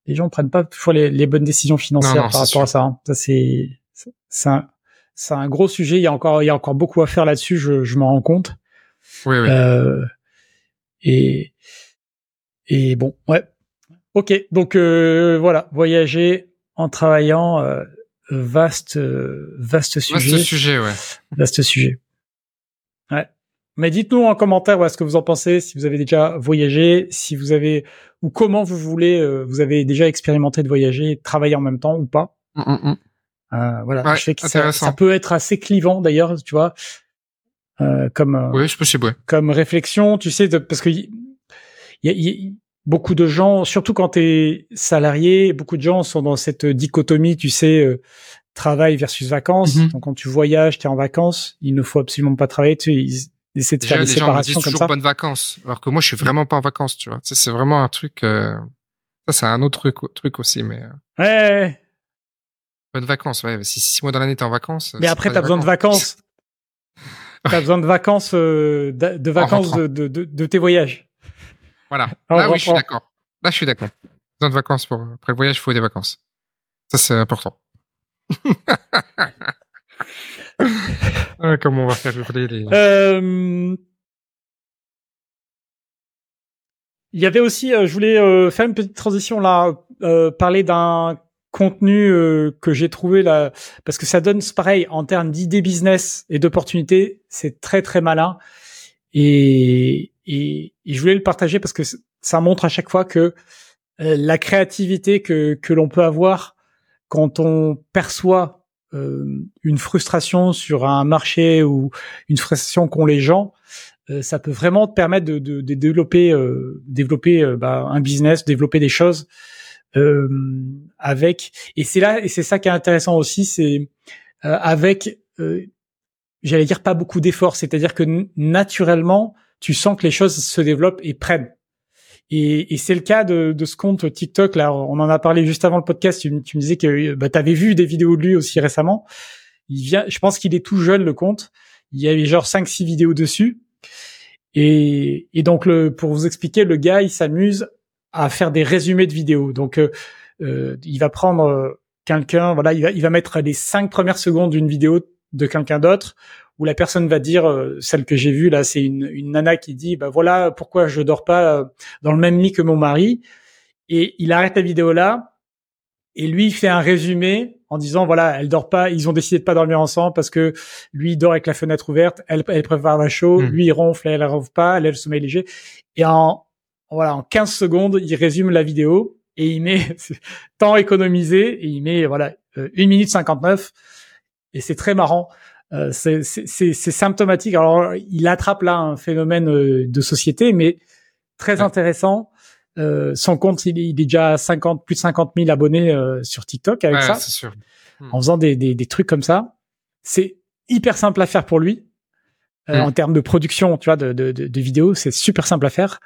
A: les gens prennent pas toujours les, les bonnes décisions financières par rapport à ça. Hein. Ça c'est c'est un c'est un gros sujet. Il y a encore il y a encore beaucoup à faire là-dessus. Je je m'en rends compte.
B: Oui oui.
A: Euh, et et bon ouais. Ok donc euh, voilà voyager en travaillant. Euh, vaste, vaste sujet.
B: Vaste sujet, ouais.
A: Vaste sujet. Ouais. Mais dites-nous en commentaire ouais, ce que vous en pensez, si vous avez déjà voyagé, si vous avez ou comment vous voulez, euh, vous avez déjà expérimenté de voyager, travailler en même temps ou pas.
B: Mm, mm, mm.
A: Euh, voilà, je sais que ça, ça, peut être assez clivant d'ailleurs, tu vois, euh, comme euh,
B: oui, c'est possible, ouais.
A: comme réflexion, tu sais, de, parce que y, y, y, beaucoup de gens, surtout quand tu es salarié, beaucoup de gens sont dans cette dichotomie, tu sais, euh, travail versus vacances. Mhm. Donc quand tu voyages, tu es en vacances, il ne faut absolument pas travailler, tu sais, ils essaient de faire des les séparations gens me disent toujours
B: bonnes vacances, alors que moi je suis vraiment pas en vacances, tu vois. c'est vraiment un truc euh, ça c'est un autre truc, truc aussi mais
A: euh, Ouais.
B: Bonnes vacances, ouais, si six mois dans l'année t'es en vacances.
A: Mais après t'as besoin de vacances. t'as besoin de vacances de, de, vacances de, de, de tes voyages.
B: Voilà. Là, oui, je suis d'accord. Là, je suis d'accord. Besoin de vacances pour, après le voyage, il faut des vacances. Ça, c'est important. comment on va faire les...
A: Euh... Il y avait aussi, euh, je voulais euh, faire une petite transition là, euh, parler d'un contenu que j'ai trouvé là, parce que ça donne pareil en termes d'idées business et d'opportunités, c'est très très malin. Et, je voulais le partager parce que ça montre à chaque fois que euh, la créativité que, l'on peut avoir quand on perçoit euh, une frustration sur un marché ou une frustration qu'ont les gens, euh, ça peut vraiment te permettre de, de, de développer, développer bah, un business, développer des choses euh, avec et c'est là et c'est ça qui est intéressant aussi, c'est euh, avec j'allais dire pas beaucoup d'efforts, c'est-à-dire que naturellement tu sens que les choses se développent et prennent. Et, et c'est le cas de, de, ce compte TikTok. Là, on en a parlé juste avant le podcast. Tu, me disais que bah, tu avais vu des vidéos de lui aussi récemment. Il vient, je pense qu'il est tout jeune le compte. Il y avait genre 5-6 vidéos dessus. Et, et donc, le, pour vous expliquer, le gars, il s'amuse à faire des résumés de vidéos. Donc, euh, euh il va prendre euh, quelqu'un, voilà, il va, il va mettre les cinq premières secondes d'une vidéo de quelqu'un d'autre où la personne va dire, euh, celle que j'ai vue là, c'est une, une nana qui dit, bah voilà pourquoi je dors pas dans le même lit que mon mari. Et il arrête la vidéo là, et lui il fait un résumé en disant voilà, elle dort pas, ils ont décidé de pas dormir ensemble parce que lui il dort avec la fenêtre ouverte, elle, elle prépare un chaud, hmm. lui il ronfle, elle, ronfle pas, elle a le sommeil léger. Et en voilà, en 15 secondes, il résume la vidéo et il met temps économisé et il met voilà euh, 1 minute 59 et c'est très marrant euh, c'est symptomatique. Alors, il attrape là un phénomène euh, de société, mais très intéressant. Euh, son compte, il, est déjà à 50, plus de 50 000 abonnés euh, sur TikTok avec ça.
B: Sûr.
A: Hmm. En faisant des, des, des, trucs comme ça. C'est hyper simple à faire pour lui. Euh, hmm. En termes de production, tu vois, de, de, de, de vidéos, c'est super simple à faire.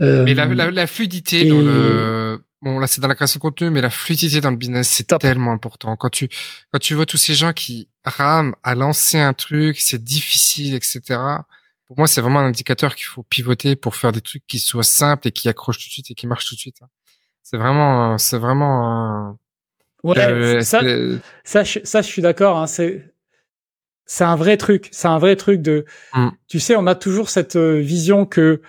B: mais la, la, la fluidité dans le bon là c'est dans la création de contenu, mais la fluidité dans le business c'est tellement important. Quand tu quand tu vois tous ces gens qui rament à lancer un truc, c'est difficile, etc. Pour moi c'est vraiment un indicateur qu'il faut pivoter pour faire des trucs qui soient simples et qui accrochent tout de suite et qui marchent tout de suite. C'est vraiment c'est vraiment
A: ouais euh, ça, ça je, ça je suis d'accord. Hein, c'est c'est un vrai truc. C'est un vrai truc de. Mm. Tu sais, on a toujours cette euh, vision que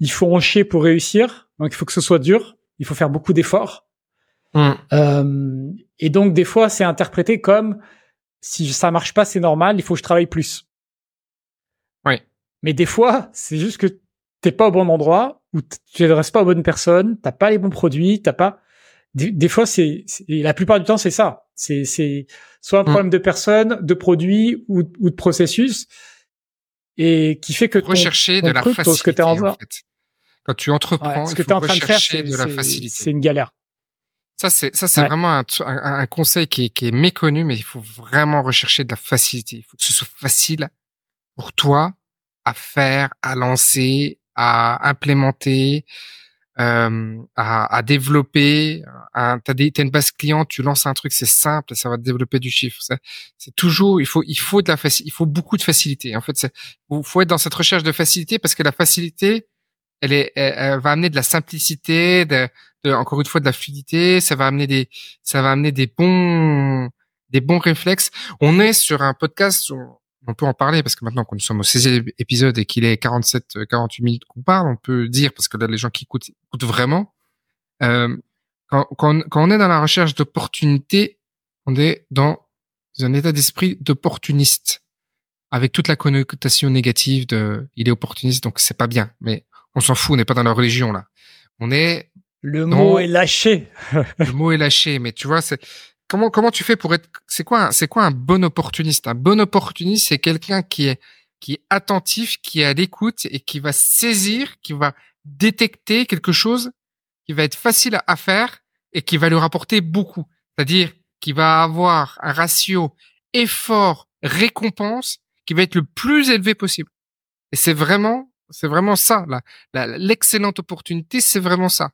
A: il faut en chier pour réussir. Donc il faut que ce soit dur il faut faire beaucoup d'efforts. Mm. Euh, et donc des fois, c'est interprété comme si ça marche pas, c'est normal, il faut que je travaille plus.
B: Oui.
A: Mais des fois, c'est juste que t'es pas au bon endroit ou tu t'adresses pas aux bonnes personnes, t'as pas les bons produits, t'as pas. Des, fois, c'est la plupart du temps, c'est ça. C'est c'est soit un mm. problème de personnes, de produits ou, ou de processus et qui fait que
B: rechercher de la facilité. Que en, en fait. Quand tu entreprends, ce que tu es en train de faire, c'est de la facilité.
A: C'est une galère.
B: Ça, c'est ça, c'est vraiment un, un, conseil qui est, qui est méconnu, mais il faut vraiment rechercher de la facilité. Il faut que ce soit facile pour toi à faire, à lancer, à implémenter, euh, à, à, développer. T'as as une base client, tu lances un truc, c'est simple, ça va te développer du chiffre. C'est toujours, il faut, il faut de la il faut beaucoup de facilité. En fait, il faut être dans cette recherche de facilité parce que la facilité, elle, est, elle, va amener de la simplicité, de, de, encore une fois de la fluidité. Ça va amener des, ça va amener des bons, des bons réflexes. On est sur un podcast. on peut en parler parce que maintenant qu'on nous sommes au 16e épisode et qu'il est 47, 48 minutes qu'on parle, on peut dire parce que là les gens qui écoutent écoutent vraiment. Euh, quand, quand, quand on est dans la recherche d'opportunités, on est dans un état d'esprit d'opportuniste avec toute la connotation négative de il est opportuniste donc c'est pas bien mais on s'en fout, on n'est pas dans la religion là. On est
A: le mot est lâché.
B: le mot est lâché, mais tu vois, c'est comment comment tu fais pour être c'est quoi c'est quoi un bon opportuniste? Un bon opportuniste, c'est quelqu'un qui est qui est attentif, qui est à l'écoute et qui va saisir, qui va détecter quelque chose qui va être facile à faire et qui va lui rapporter beaucoup. C'est-à-dire qui va avoir un ratio effort récompense qui va être le plus élevé possible. Et c'est vraiment c'est vraiment ça, l'excellente opportunité, c'est vraiment ça.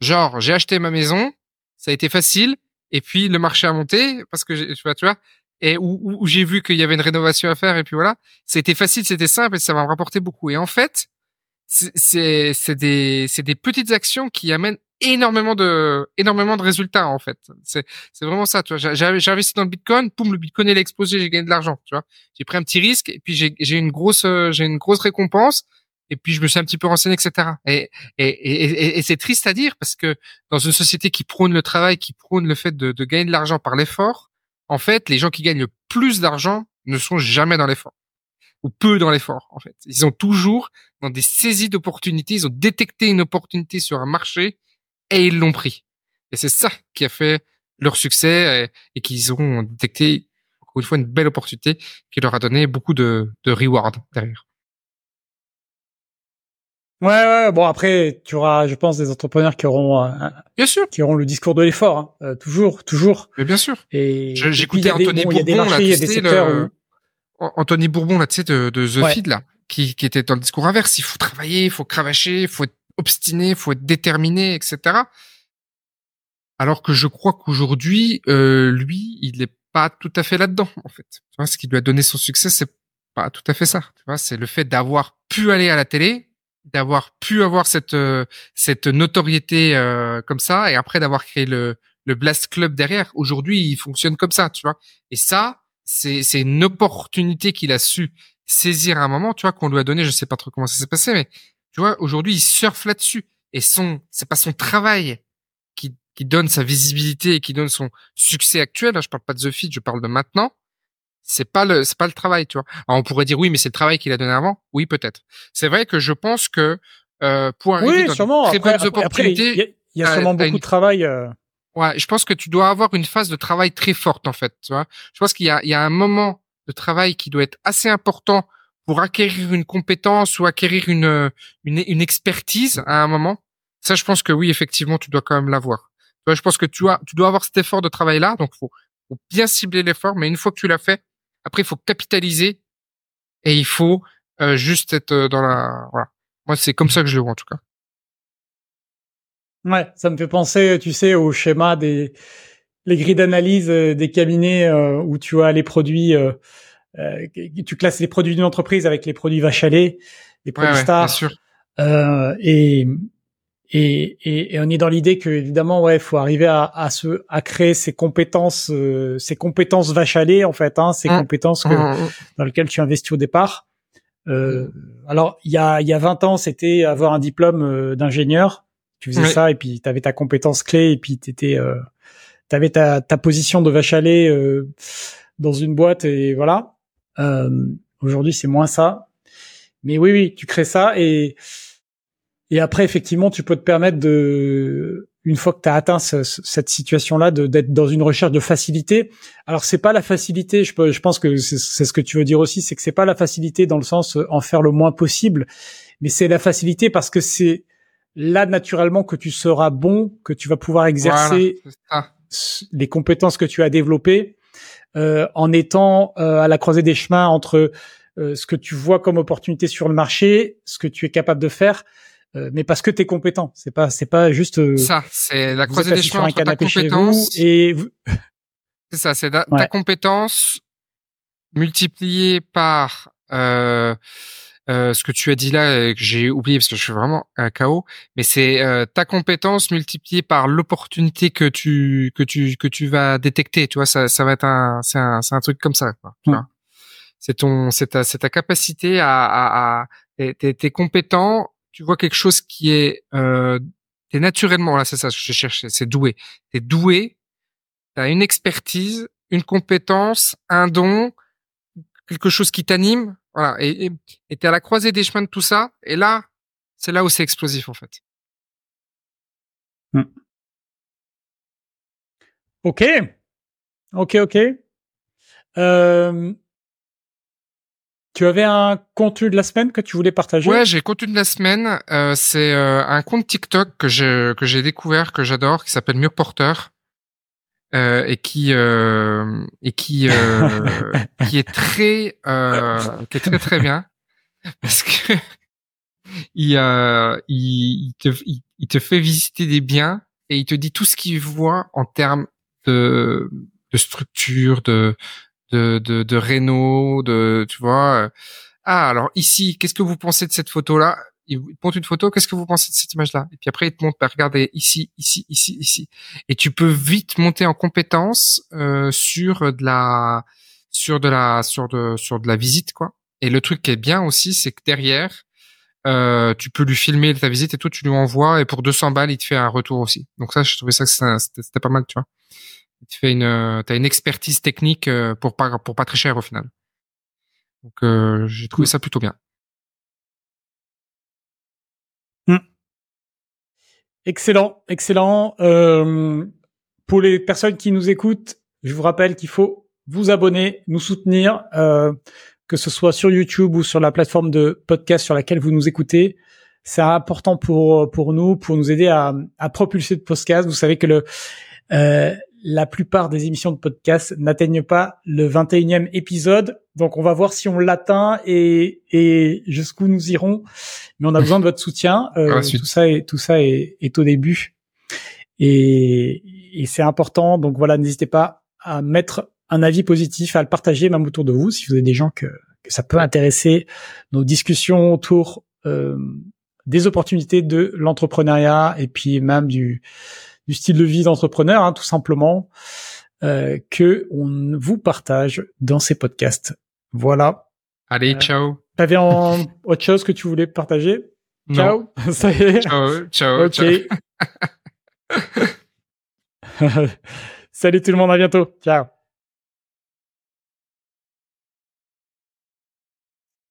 B: Genre, j'ai acheté ma maison, ça a été facile, et puis le marché a monté parce que tu vois, tu vois, et où, j'ai vu qu'il y avait une rénovation à faire, et puis voilà, c'était facile, c'était simple, et ça va me rapporter beaucoup. Et en fait, c'est des des petites actions qui amènent énormément de énormément de résultats en fait. C'est c'est vraiment ça, tu vois. J'ai investi dans le Bitcoin, poum, le Bitcoin il a explosé, j'ai gagné de l'argent, tu vois. J'ai pris un petit risque et puis j'ai j'ai une grosse j'ai une grosse récompense et puis je me suis un petit peu renseigné, etc. Et, et, et, et c'est triste à dire parce que dans une société qui prône le travail, qui prône le fait de, de gagner de l'argent par l'effort, en fait, les gens qui gagnent le plus d'argent ne sont jamais dans l'effort ou peu dans l'effort. En fait, ils sont toujours dans des saisies d'opportunités. Ils ont détecté une opportunité sur un marché et ils l'ont pris. Et c'est ça qui a fait leur succès et, et qu'ils ont détecté encore une fois une belle opportunité qui leur a donné beaucoup de, de reward derrière.
A: Ouais, ouais, bon après, tu auras, je pense, des entrepreneurs qui auront, euh,
B: bien sûr,
A: qui auront le discours de l'effort, hein, euh, toujours, toujours.
B: Mais bien sûr.
A: Et
B: j'écoutais Anthony Bourbon, y a des, secteurs Anthony Bourbon là, tu sais, de, de The Feed là, qui, qui était dans le discours inverse. Il faut travailler, il faut cravacher, il faut être obstiné, il faut être déterminé, etc. Alors que je crois qu'aujourd'hui, euh, lui, il n'est pas tout à fait là-dedans, en fait. Tu vois, ce qui lui a donné son succès, c'est pas tout à fait ça. Tu vois, c'est le fait d'avoir pu aller à la télé, d'avoir pu avoir cette euh, cette notoriété euh, comme ça, et après d'avoir créé le le Blast Club derrière. Aujourd'hui, il fonctionne comme ça, tu vois. Et ça, c'est c'est une opportunité qu'il a su saisir à un moment, tu vois, qu'on lui a donné. Je sais pas trop comment ça s'est passé, mais tu vois, aujourd'hui, il surfe là-dessus. Et son, c'est pas son travail qui qui donne sa visibilité et qui donne son succès actuel. Je parle pas de The Feed, je parle de maintenant c'est pas le c'est pas le travail tu vois. Alors, on pourrait dire oui mais c'est le travail qu'il a donné avant. Oui peut-être. C'est vrai que je pense que euh, pour arriver
A: oui,
B: dans
A: sûrement.
B: très
A: après,
B: bonnes opportunités
A: il y, a sûrement beaucoup de travail euh...
B: ouais je pense que tu dois avoir une phase de travail très forte en fait tu vois. Je pense qu'il y a il y a un moment de travail qui doit être assez important pour acquérir une compétence ou acquérir une une, une expertise à un moment. Ça je pense que oui effectivement tu dois quand même l'avoir. Tu vois je pense que tu as tu dois avoir cet effort de travail là donc faut faut bien cibler l'effort mais une fois que tu l'as fait après, il faut capitaliser et il faut euh, juste être euh, dans la. Voilà. Moi, c'est comme ça que je le vois en tout cas.
A: Ouais, ça me fait penser, tu sais, au schéma des les grilles d'analyse euh, des cabinets où tu as les produits, euh, tu classes les produits d'une entreprise avec les produits vache les produits
B: ouais,
A: stars,
B: bien sûr.
A: et et, et, et, on est dans l'idée que évidemment, ouais, faut arriver à, à se, à créer ces compétences, euh, ces compétences vache à lait en fait, hein, ces
B: Mmh.
A: compétences que,
B: Mmh, mmh.
A: dans lesquelles tu investis au départ. Euh, alors, il y a, il y a 20 ans, c'était avoir un diplôme euh, d'ingénieur. Tu faisais
B: Oui.
A: ça et puis tu avais ta compétence clé et puis t'étais, euh, t'avais ta, ta position de vache à lait euh, dans une boîte et voilà. Euh, Aujourd'hui, c'est moins ça. Mais oui, oui, tu crées ça et et après, effectivement, tu peux te permettre de, une fois que tu as atteint ce- ce- cette situation-là, d'être dans une recherche de facilité. Alors, c'est pas la facilité. Je, peux, je pense que c'est ce que tu veux dire aussi, c'est que c'est pas la facilité dans le sens euh, en faire le moins possible, mais c'est la facilité parce que c'est là naturellement que tu seras bon, que tu vas pouvoir exercer
B: Voilà,
A: les compétences que tu as développées euh, en étant euh, à la croisée des chemins entre euh, ce que tu vois comme opportunité sur le marché, ce que tu es capable de faire, euh, mais parce que tu es compétent. C'est pas c'est pas juste euh,
B: Ça, c'est la croisée des chemins entre ta compétence
A: et vous-
B: C'est ça, c'est ta, compétence multipliée par euh, euh, ce que tu as dit là et que j'ai oublié parce que je suis vraiment un chaos. Mais c'est euh, ta compétence multipliée par l'opportunité que tu que tu que tu vas détecter. Tu vois, ça ça va être un c'est un c'est un truc comme ça. Quoi, tu vois. C'est ton c'est ta c'est ta capacité à à, à t'es- t'es t'es compétent. Tu vois quelque chose qui est euh, t'es naturellement là c'est ça que je cherchais c'est doué t'es doué t'as une expertise, une compétence, un don, quelque chose qui t'anime, voilà, et t'es à la croisée des chemins de tout ça, et là, c'est là où c'est explosif en fait.
A: Ok, ok, ok. Euh, tu avais un contenu de la semaine que tu voulais partager?
B: Ouais, j'ai contenu de la semaine, euh, c'est euh, un compte TikTok que j'ai que j'ai découvert, que j'adore, qui s'appelle Mieux Porteur. Euh, et qui euh, et qui euh, qui est très euh, qui est très très bien. Parce que il, euh, il, il te il, il te fait visiter des biens et il te dit tout ce qu'il voit en termes de de structure de de de, de réno de tu vois euh, ah alors ici qu'est-ce que vous pensez de cette photo là il te montre une photo qu'est-ce que vous pensez de cette image là et puis après il te montre bah, regardez ici ici ici ici. Et tu peux vite monter en compétence euh, sur de la sur de la sur de sur de la visite quoi. Et le truc qui est bien aussi c'est que derrière euh, tu peux lui filmer ta visite et tout tu lui envoies et pour 200 balles il te fait un retour aussi. Donc ça je trouvais ça que c'était pas mal tu vois tu fais une euh, t'as une expertise technique euh, pour pas pour pas très cher au final donc euh, j'ai trouvé ça plutôt bien
A: Excellent, excellent. Euh, pour les personnes qui nous écoutent, je vous rappelle qu'il faut vous abonner, nous soutenir, euh, que ce soit sur YouTube ou sur la plateforme de podcast sur laquelle vous nous écoutez. c'est important pour pour nous, pour nous aider à, à propulser de podcast. Vous savez que le euh, la plupart des émissions de podcast n'atteignent pas le 21e épisode. Donc on va voir si on l'atteint et, et jusqu'où nous irons. Mais on a besoin de votre soutien. Euh, tout ça est tout ça est, est au début et, et c'est important. Donc voilà, n'hésitez pas à mettre un avis positif, à le partager même autour de vous si vous avez des gens que, que ça peut intéresser. Nos discussions autour euh, des opportunités de l'entrepreneuriat et puis même du, du style de vie d'entrepreneur, hein, tout simplement, euh, que on vous partage dans ces podcasts. Voilà.
B: Allez, euh, ciao.
A: T'avais en autre chose que tu voulais partager?
B: Ciao.
A: Ça y est.
B: Ciao, ciao.
A: Ok. Salut tout le monde, à bientôt. Ciao.